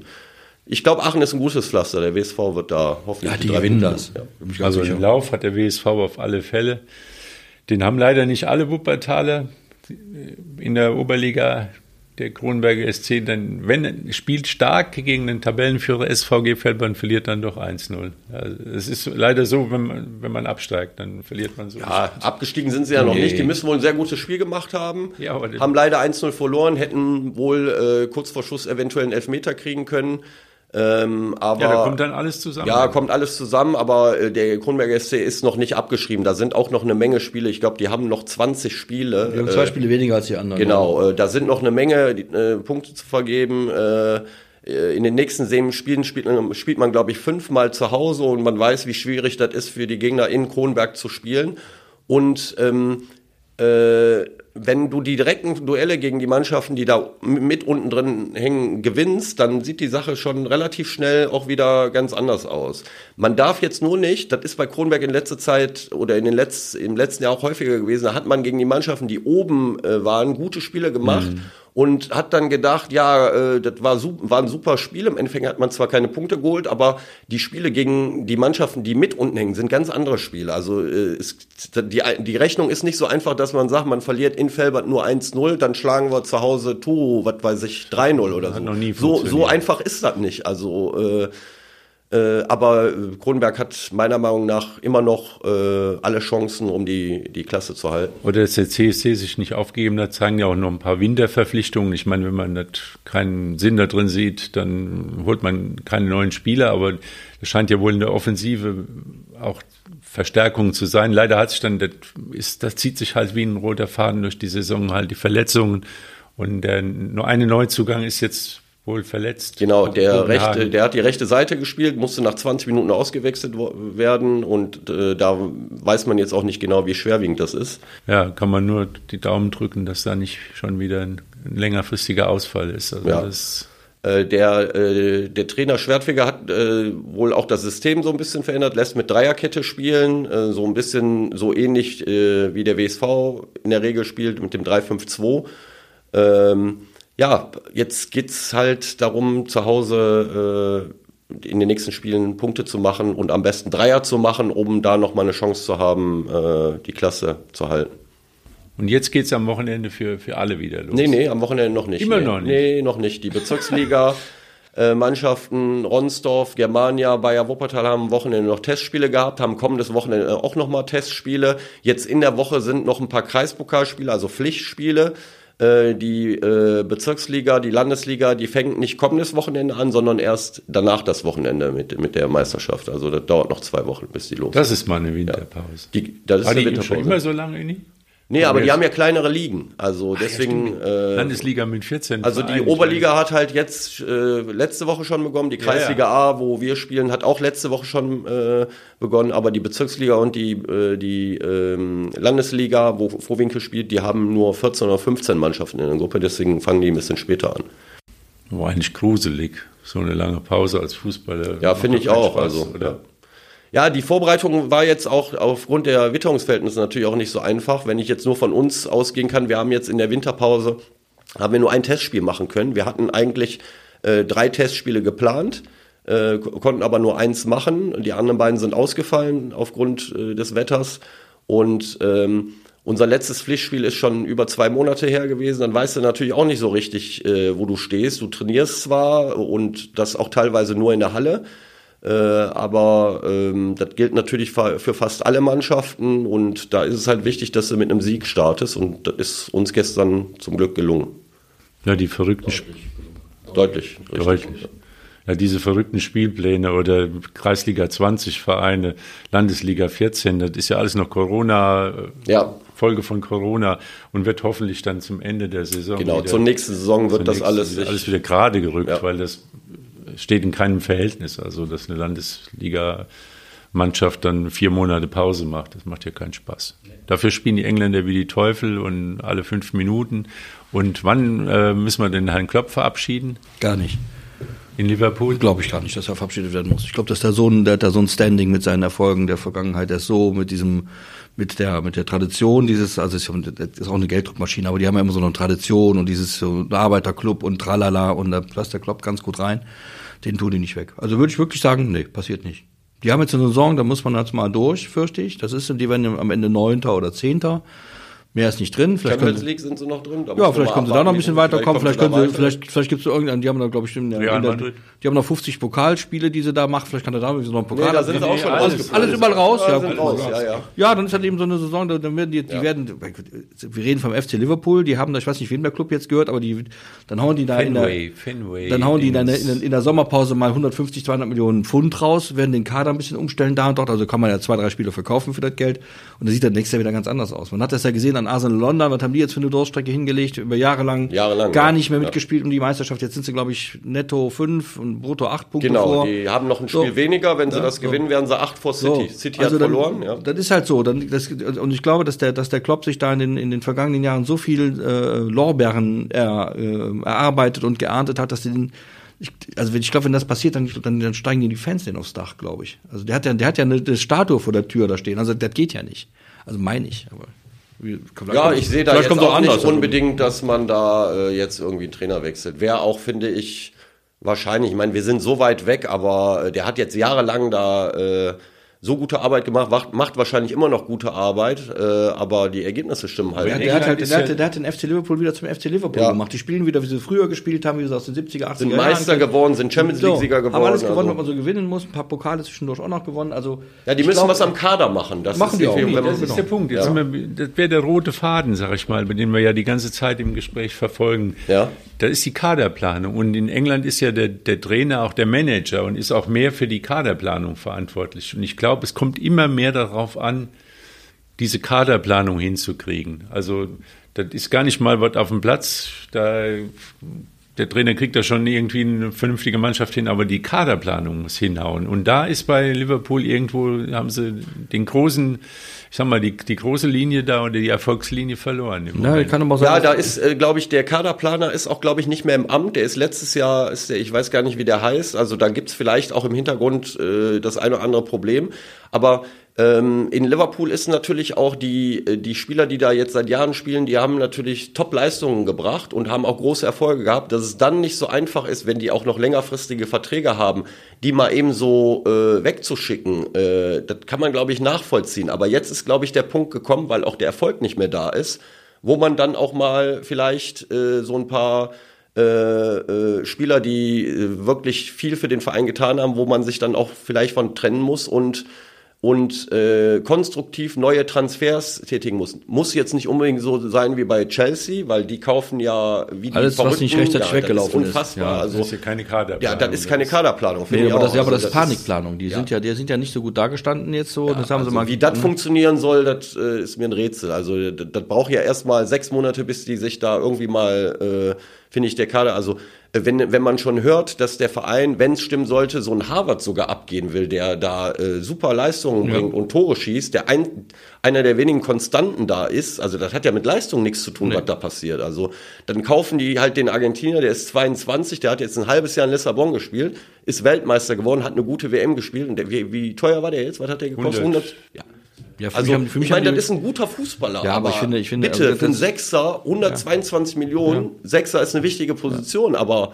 [SPEAKER 3] ich glaube, Aachen ist ein gutes Pflaster. Der WSV wird da hoffentlich.
[SPEAKER 2] Ja, die gewinnen das.
[SPEAKER 1] Ja. Also im Lauf hat der WSV auf alle Fälle. Den haben leider nicht alle Wuppertaler in der Oberliga der Kronberger SC dann, wenn spielt stark gegen den Tabellenführer SVG Feldbahn, verliert dann doch 1-0. Also es ist leider so, wenn man, wenn man absteigt, dann verliert man so.
[SPEAKER 3] Ja, abgestiegen sind sie ja noch
[SPEAKER 1] Nee.
[SPEAKER 3] nicht. Die müssen wohl ein sehr gutes Spiel gemacht haben.
[SPEAKER 1] Ja,
[SPEAKER 3] haben leider 1-0 verloren, hätten wohl äh, kurz vor Schluss eventuell einen Elfmeter kriegen können. Ähm, aber
[SPEAKER 1] ja, da kommt dann alles zusammen.
[SPEAKER 3] Ja, kommt alles zusammen, aber äh, der Kronberger SC ist noch nicht abgeschrieben. Da sind auch noch eine Menge Spiele. Ich glaube, die haben noch 20 Spiele.
[SPEAKER 2] Wir haben zwei
[SPEAKER 3] Äh,
[SPEAKER 2] Spiele weniger als die anderen.
[SPEAKER 3] Genau, äh, da sind noch eine Menge äh, Punkte zu vergeben. Äh, äh, in den nächsten sieben Spielen spielt, man- spielt man, glaube ich, fünfmal zu Hause und man weiß, wie schwierig das ist für die Gegner in Kronberg zu spielen. Und ähm, äh, wenn du die direkten Duelle gegen die Mannschaften, die da mit unten drin hängen, gewinnst, dann sieht die Sache schon relativ schnell auch wieder ganz anders aus. Man darf jetzt nur nicht, das ist bei Kronberg in letzter Zeit oder in den Letz-, im letzten Jahr auch häufiger gewesen, da hat man gegen die Mannschaften, die oben äh, waren, gute Spiele gemacht und hat dann gedacht, ja, äh, das war, war ein super Spiel. Im Endeffekt hat man zwar keine Punkte geholt, aber die Spiele gegen die Mannschaften, die mit unten hängen, sind ganz andere Spiele. Also äh, es, die, die Rechnung ist nicht so einfach, dass man sagt, man verliert in Felbert nur 1-0, dann schlagen wir zu Hause Turo, was weiß ich, 3-0 oder so.
[SPEAKER 1] nie
[SPEAKER 3] so. So
[SPEAKER 1] funktioniert.
[SPEAKER 3] einfach ist das nicht. Also äh, äh, aber äh, Kronberg hat meiner Meinung nach immer noch äh, alle Chancen, um die, die Klasse zu halten.
[SPEAKER 1] Oder dass der CSC sich nicht aufgegeben hat, zeigen ja auch noch ein paar Winterverpflichtungen. Ich meine, wenn man das keinen Sinn da drin sieht, dann holt man keine neuen Spieler, aber das scheint ja wohl in der Offensive auch Verstärkung zu sein. Leider hat sich dann, das, ist, das zieht sich halt wie ein roter Faden durch die Saison, halt die Verletzungen. Und der, nur eine Neuzugang ist jetzt wohl verletzt.
[SPEAKER 3] Genau, der rechte, der hat die rechte Seite gespielt, musste nach 20 Minuten ausgewechselt werden und äh, da weiß man jetzt auch nicht genau, wie schwerwiegend das ist.
[SPEAKER 1] Ja, kann man nur die Daumen drücken, dass da nicht schon wieder ein, ein längerfristiger Ausfall ist. Also
[SPEAKER 3] Ja.
[SPEAKER 1] das
[SPEAKER 3] Äh, der, äh, der Trainer Schwertfeger hat äh, wohl auch das System so ein bisschen verändert, lässt mit Dreierkette spielen, äh, so ein bisschen so ähnlich äh, wie der WSV in der Regel spielt mit dem 3-5-2. Ähm, ja, jetzt geht's halt darum, zu Hause äh, in den nächsten Spielen Punkte zu machen und am besten Dreier zu machen, um da nochmal eine Chance zu haben, äh, die Klasse zu halten.
[SPEAKER 1] Und jetzt geht's am Wochenende für, für alle wieder los.
[SPEAKER 3] Nee, nee, am Wochenende noch nicht.
[SPEAKER 1] Immer
[SPEAKER 3] nee.
[SPEAKER 1] noch nicht?
[SPEAKER 3] Nee, noch nicht. Die Bezirksliga. äh, Mannschaften Ronsdorf, Germania, Bayer Wuppertal haben am Wochenende noch Testspiele gehabt, haben kommendes Wochenende auch nochmal Testspiele. Jetzt in der Woche sind noch ein paar Kreispokalspiele, also Pflichtspiele. Äh, Die äh, Bezirksliga, die Landesliga, die fängt nicht kommendes Wochenende an, sondern erst danach das Wochenende mit, mit der Meisterschaft. Also das dauert noch zwei Wochen, bis die los
[SPEAKER 1] Das ist mal eine Winterpause.
[SPEAKER 3] Die, das ist
[SPEAKER 1] War
[SPEAKER 3] eine
[SPEAKER 1] die schon
[SPEAKER 3] Winterpause.
[SPEAKER 1] immer so lange in die?
[SPEAKER 3] Nee, aber die haben ja kleinere Ligen. Also deswegen. äh,
[SPEAKER 1] Landesliga mit 14
[SPEAKER 3] also die. Oberliga hat halt jetzt äh, letzte Woche schon begonnen, die Kreisliga A, wo wir spielen, hat auch letzte Woche schon äh, begonnen, aber die Bezirksliga und die, äh, die ähm, Landesliga, wo Vorwinkel spielt, die haben nur 14 oder 15 Mannschaften in der Gruppe, deswegen fangen die ein bisschen später an.
[SPEAKER 1] War eigentlich gruselig, so eine lange Pause als Fußballer.
[SPEAKER 3] Ja, finde ich auch.
[SPEAKER 1] Spaß,
[SPEAKER 3] also,
[SPEAKER 1] oder?
[SPEAKER 3] ja. Ja, die Vorbereitung war jetzt auch aufgrund der Witterungsverhältnisse natürlich auch nicht so einfach. Wenn ich jetzt nur von uns ausgehen kann, wir haben jetzt in der Winterpause, haben wir nur ein Testspiel machen können. Wir hatten eigentlich äh, drei Testspiele geplant, äh, ko- konnten aber nur eins machen. Die anderen beiden sind ausgefallen aufgrund äh, des Wetters. Und ähm, unser letztes Pflichtspiel ist schon über zwei Monate her gewesen. Dann weißt du natürlich auch nicht so richtig, äh, wo du stehst. Du trainierst zwar und das auch teilweise nur in der Halle. Äh, aber ähm, das gilt natürlich für, fast alle Mannschaften und da ist es halt wichtig, dass du mit einem Sieg startest und das ist uns gestern zum Glück gelungen.
[SPEAKER 1] Ja, die verrückten Sp-
[SPEAKER 3] Deutlich. richtig.
[SPEAKER 1] Deutlich. Ja, diese verrückten Spielpläne oder Kreisliga 20 Vereine, Landesliga 14, das ist ja alles noch Corona, äh,
[SPEAKER 3] Ja.
[SPEAKER 1] Folge von Corona und wird hoffentlich dann zum Ende der Saison
[SPEAKER 3] Genau,
[SPEAKER 1] wieder-
[SPEAKER 3] zur nächsten Saison wird das
[SPEAKER 1] Zunächst
[SPEAKER 3] alles
[SPEAKER 1] alles wieder gerade gerückt,
[SPEAKER 3] Ja.
[SPEAKER 1] weil das steht in keinem Verhältnis. Also, dass eine Landesliga-Mannschaft dann vier Monate Pause macht, das macht ja keinen Spaß. Dafür spielen die Engländer wie die Teufel und alle fünf Minuten. Und wann äh, müssen wir den Herrn Klopp verabschieden?
[SPEAKER 2] Gar nicht.
[SPEAKER 1] In Liverpool?
[SPEAKER 2] Glaube ich gar nicht, dass er verabschiedet werden muss. Ich glaube, dass der Sohn, der hat da so ein Standing mit seinen Erfolgen der Vergangenheit, der ist so mit diesem, mit der, mit der Tradition dieses, also das ist auch eine Gelddruckmaschine, aber die haben ja immer so eine Tradition und dieses so Arbeiterclub und tralala und da passt der Klopp ganz gut rein. Den tun die nicht weg. Also würde ich wirklich sagen, nee, passiert nicht. Die haben jetzt eine Saison, da muss man jetzt mal durch, fürchte ich. Das ist, die werden am Ende Neunter oder Zehnter. Mehr ist nicht drin.
[SPEAKER 3] Vielleicht Champions League sind sie noch drin.
[SPEAKER 2] ja, vielleicht können sie da noch ein bisschen weiterkommen. Vielleicht, können sie, vielleicht, vielleicht gibt es irgendeinen, die haben da, glaube ich, in der, in der, die haben noch 50 Pokalspiele, die sie da machen. Vielleicht kann er da noch einen Pokal. Nee,
[SPEAKER 3] da sind sie auch schon
[SPEAKER 2] alles, alles überall raus.
[SPEAKER 3] Ja,
[SPEAKER 2] ja,
[SPEAKER 3] raus. Ja, ja.
[SPEAKER 2] ja, dann ist halt eben so eine Saison, dann werden die, die ja. werden, wir reden vom FC Liverpool, die haben da, ich weiß nicht, wen der Club jetzt gehört, aber die, dann hauen die da
[SPEAKER 1] Fenway,
[SPEAKER 2] in der,
[SPEAKER 1] Fenway
[SPEAKER 2] dann hauen die in der, in, in der Sommerpause mal 150, 200 Millionen Pfund raus, werden den Kader ein bisschen umstellen da und dort, also kann man ja zwei, drei Spieler verkaufen für das Geld und dann sieht das nächstes Jahr wieder ganz anders aus. Man hat das ja gesehen an Arsenal London, was haben die jetzt für eine Durststrecke hingelegt, über Jahre lang,
[SPEAKER 3] Jahrelang
[SPEAKER 2] gar nicht mehr mitgespielt um die Meisterschaft. Jetzt sind sie, glaube ich, netto fünf und brutto acht Punkte
[SPEAKER 3] genau,
[SPEAKER 2] vor.
[SPEAKER 3] die haben noch ein Spiel so. weniger. Wenn sie das gewinnen, werden sie acht vor City. So. City also hat verloren.
[SPEAKER 2] Dann, ja. Das ist halt so. Dann, das, und ich glaube, dass der, dass der Klopp sich da in den, in den vergangenen Jahren so viel äh, Lorbeeren er, äh, erarbeitet und geerntet hat, dass sie den ich, also ich glaube, wenn das passiert, dann, dann, dann steigen die Fans den aufs Dach, glaube ich. Also der hat ja, der hat ja eine, eine Statue vor der Tür da stehen. Also das geht ja nicht. Also meine ich. Aber
[SPEAKER 3] ja, ich sehe da jetzt auch, auch nicht unbedingt, dass man da äh, jetzt irgendwie einen Trainer wechselt. Wäre auch, finde ich, wahrscheinlich. Ich meine, wir sind so weit weg, aber äh, der hat jetzt jahrelang da äh, so gute Arbeit gemacht, macht, macht wahrscheinlich immer noch gute Arbeit, äh, aber die Ergebnisse stimmen halt.
[SPEAKER 2] Ja, der, hat halt der, hat, der, hat den FC Liverpool wieder zum FC Liverpool ja. gemacht. Die spielen wieder, wie sie früher gespielt haben, wie sie aus den 70er, 80er
[SPEAKER 3] Sind Meister Jahren. geworden, sind Champions League-Sieger geworden.
[SPEAKER 2] Haben alles gewonnen, also. was man so gewinnen muss. Ein paar Pokale zwischendurch auch noch gewonnen. Also,
[SPEAKER 3] ja, die müssen glaub, was am Kader machen.
[SPEAKER 2] Das machen die auch.
[SPEAKER 1] Viel, das ist der Punkt. Ja. wir, das wäre der rote Faden, sag ich mal, bei dem wir ja die ganze Zeit im Gespräch verfolgen.
[SPEAKER 3] Ja.
[SPEAKER 1] Da ist die Kaderplanung. Und in England ist ja der, der Trainer auch der Manager und ist auch mehr für die Kaderplanung verantwortlich. Und ich glaube, es kommt immer mehr darauf an, diese Kaderplanung hinzukriegen. Also das ist gar nicht mal was auf dem Platz. Da, der Trainer kriegt da schon irgendwie eine vernünftige Mannschaft hin, aber die Kaderplanung muss hinhauen. Und da ist bei Liverpool irgendwo, haben sie den großen ich sag mal, die, die große Linie da oder die Erfolgslinie verloren.
[SPEAKER 3] Im ja, kann aber sagen, ja, da ist, äh, glaube ich, der Kaderplaner ist auch, glaube ich, nicht mehr im Amt. Der ist letztes Jahr, ist der, ich weiß gar nicht, wie der heißt. Also da gibt's vielleicht auch im Hintergrund äh, das eine oder andere Problem. Aber ähm, in Liverpool ist natürlich auch die, äh, die Spieler, die da jetzt seit Jahren spielen, die haben natürlich Top-Leistungen gebracht und haben auch große Erfolge gehabt, dass es dann nicht so einfach ist, wenn die auch noch längerfristige Verträge haben, die mal eben so äh, wegzuschicken. Äh, das kann man, glaube ich, nachvollziehen. Aber jetzt ist, glaube ich, der Punkt gekommen, weil auch der Erfolg nicht mehr da ist, wo man dann auch mal vielleicht äh, so ein paar äh, äh, Spieler, die äh, wirklich viel für den Verein getan haben, wo man sich dann auch vielleicht von trennen muss und und äh, konstruktiv neue Transfers tätigen muss. Muss jetzt nicht unbedingt so sein wie bei Chelsea, weil die kaufen ja wie die
[SPEAKER 2] Alles, was nicht rechtzeitig ja, weggelaufen
[SPEAKER 3] ist. Unfassbar.
[SPEAKER 1] Ja,
[SPEAKER 3] also,
[SPEAKER 1] das ist ja keine Kaderplanung.
[SPEAKER 3] Ja, das ist keine Kaderplanung.
[SPEAKER 2] Nee, aber das, ja, aber das also, ist Panikplanung. Die ja. sind ja, die sind ja nicht so gut dargestanden jetzt so.
[SPEAKER 3] Ja,
[SPEAKER 2] das haben
[SPEAKER 3] also
[SPEAKER 2] sie mal.
[SPEAKER 3] Wie das funktionieren soll, das äh, ist mir ein Rätsel. Also das, das braucht ja erstmal sechs Monate, bis die sich da irgendwie mal, äh, finde ich, der Kader. Also wenn, wenn man schon hört, dass der Verein, wenn es stimmen sollte, so ein Harvard sogar abgehen will, der da äh, super Leistungen ja. bringt und Tore schießt, der ein, einer der wenigen Konstanten da ist, also das hat ja mit Leistung nichts zu tun, nee. was da passiert. Also dann kaufen die halt den Argentinier, der ist 22, der hat jetzt ein halbes Jahr in Lissabon gespielt, ist Weltmeister geworden, hat eine gute WM gespielt. Und der, wie, wie teuer war der jetzt? Was hat der gekostet? 100. 100 ja. Ja, also, haben, für mich ich meine, das ist ein guter Fußballer.
[SPEAKER 2] Ja, aber, aber ich finde, ich finde,
[SPEAKER 3] bitte, also, für einen Sechser 122 ja. Millionen. Ja. Sechser ist eine wichtige Position, ja. aber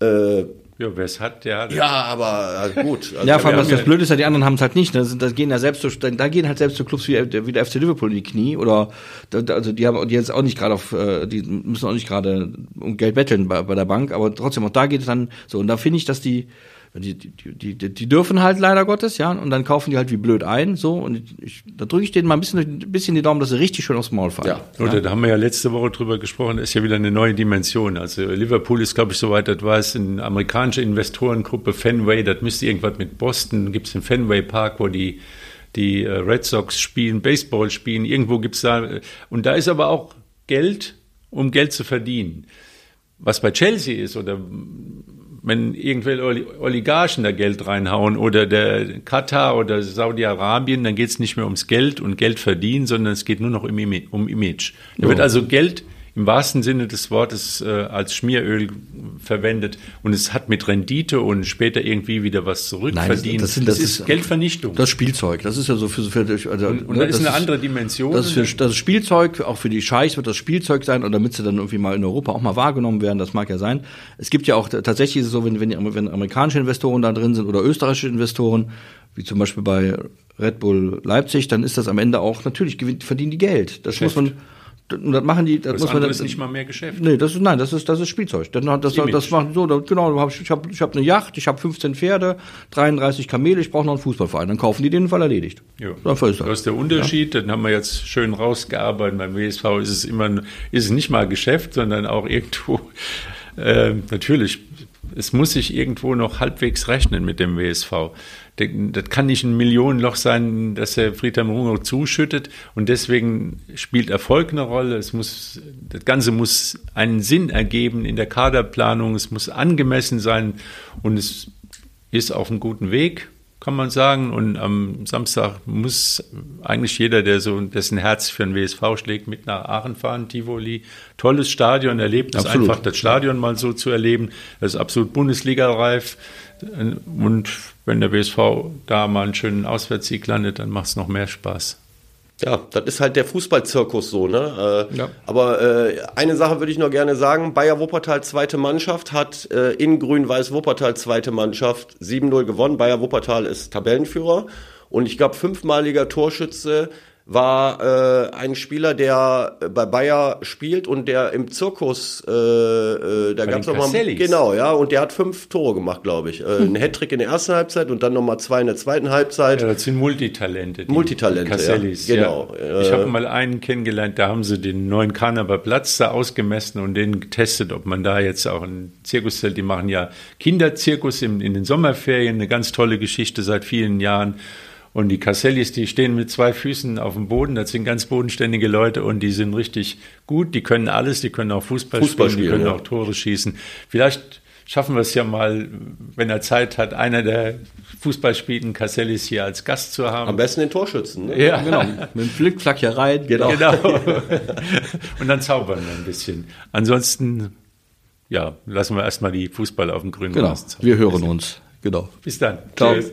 [SPEAKER 3] äh,
[SPEAKER 1] ja, wer es hat, der hat
[SPEAKER 3] Ja, aber äh, gut.
[SPEAKER 2] Also ja, vor allem, was das Blöde ist, ja, die anderen haben es halt nicht. Ne? Da gehen ja selbst so, da gehen halt selbst so Clubs wie, wie der FC Liverpool in die Knie oder also die haben die jetzt auch nicht gerade auf, äh, die müssen auch nicht gerade um Geld betteln bei, bei der Bank, aber trotzdem auch da geht es dann so. Und da finde ich, dass die die, die, die, die dürfen halt leider Gottes, ja, und dann kaufen die halt wie blöd ein, so, und ich, da drücke ich denen mal ein bisschen, ein bisschen die Daumen, dass sie richtig schön aufs Maul fallen.
[SPEAKER 1] Ja, oder ja. da haben wir ja letzte Woche drüber gesprochen, das ist ja wieder eine neue Dimension. Also Liverpool ist, glaube ich, soweit, das war es eine amerikanische Investorengruppe, Fenway, das müsste irgendwas mit Boston, gibt es einen Fenway Park, wo die die äh, Red Sox spielen, Baseball spielen, irgendwo gibt es da, und da ist aber auch Geld, um Geld zu verdienen. Was bei Chelsea ist oder wenn irgendwelche Oligarchen da Geld reinhauen oder der Katar oder Saudi-Arabien, dann geht es nicht mehr ums Geld und Geld verdienen, sondern es geht nur noch um, Image. Da wird also Geld im wahrsten Sinne des Wortes äh, als Schmieröl verwendet und es hat mit Rendite und später irgendwie wieder was zurückverdient.
[SPEAKER 2] Nein, das, das, das, das ist Geldvernichtung. Das Spielzeug, das ist ja so für, für
[SPEAKER 1] also, und, und ne, das ist eine andere Dimension.
[SPEAKER 2] Das, ist für, das Spielzeug, auch für die Scheichs wird das Spielzeug sein und damit sie dann irgendwie mal in Europa auch mal wahrgenommen werden, das mag ja sein. Es gibt ja auch tatsächlich ist es so, wenn, wenn, wenn amerikanische Investoren da drin sind oder österreichische Investoren, wie zum Beispiel bei Red Bull Leipzig, dann ist das am Ende auch, natürlich gewinnt, verdienen die Geld. Das Geschäft. muss man, und das machen die, das, das muss man.
[SPEAKER 1] Ist nicht mal mehr Geschäft.
[SPEAKER 2] Nee, das ist, nein, das ist, das ist Spielzeug. Das, das, das, das macht so, genau, ich habe ich hab eine Yacht, ich habe 15 Pferde, 33 Kamele, ich brauche noch einen Fußballverein. Dann kaufen die den Fall erledigt.
[SPEAKER 1] Ja. Dann ist das. das ist der Unterschied, ja. den haben wir jetzt schön rausgearbeitet. Beim WSV ist es immer, ist es nicht mal Geschäft, sondern auch irgendwo, äh, natürlich, es muss sich irgendwo noch halbwegs rechnen mit dem WSV das kann nicht ein Millionenloch sein, das der Friedhelm Runge zuschüttet. Und deswegen spielt Erfolg eine Rolle. Es muss, das Ganze muss einen Sinn ergeben in der Kaderplanung. Es muss angemessen sein. Und es ist auf einem guten Weg, kann man sagen. Und am Samstag muss eigentlich jeder, der so, dessen Herz für den WSV schlägt, mit nach Aachen fahren, Tivoli. Tolles Stadion, erlebt es einfach, das Stadion mal so zu erleben. Das ist absolut Bundesliga-reif. Und wenn der BSV da mal einen schönen Auswärtssieg landet, dann macht es noch mehr Spaß.
[SPEAKER 3] Ja, das ist halt der Fußballzirkus so, ne? Äh, ja. Aber äh, eine Sache würde ich noch gerne sagen: Bayer Wuppertal zweite Mannschaft hat äh, in Grün-Weiß Wuppertal zweite Mannschaft 7-0 gewonnen. Bayer Wuppertal ist Tabellenführer und ich glaube fünfmaliger Torschütze war äh, ein Spieler, der bei Bayer spielt und der im Zirkus, äh, äh, da gab es nochmal, genau, ja, und der hat fünf Tore gemacht, glaube ich. Äh. Ein Hattrick in der ersten Halbzeit und dann nochmal zwei in der zweiten Halbzeit.
[SPEAKER 1] Ja, das sind Multitalente.
[SPEAKER 3] Multitalente,
[SPEAKER 1] Cassellis, ja, genau. Ja. Ich habe mal einen kennengelernt, da haben sie den neuen Karneval Platz da ausgemessen und den getestet, ob man da jetzt auch ein Zirkuszelt, die machen ja Kinderzirkus in, in den Sommerferien, eine ganz tolle Geschichte seit vielen Jahren. Und die Cassellis, die stehen mit zwei Füßen auf dem Boden. Das sind ganz bodenständige Leute und die sind richtig gut. Die können alles. Die können auch Fußball, Fußball spielen, die können ja. auch Tore schießen. Vielleicht schaffen wir es ja mal, wenn er Zeit hat, einer der Fußballspielenden Cassellis hier als Gast zu haben.
[SPEAKER 3] Am besten den Torschützen.
[SPEAKER 2] Ne? Ja, genau. Mit dem Flickflack hier rein.
[SPEAKER 1] Genau. genau. und dann zaubern wir ein bisschen. Ansonsten, ja, lassen wir erstmal die Fußball auf dem grünen
[SPEAKER 2] genau. Rasen Wir hören uns. Genau.
[SPEAKER 1] Bis dann.
[SPEAKER 2] Ciao. Tschüss.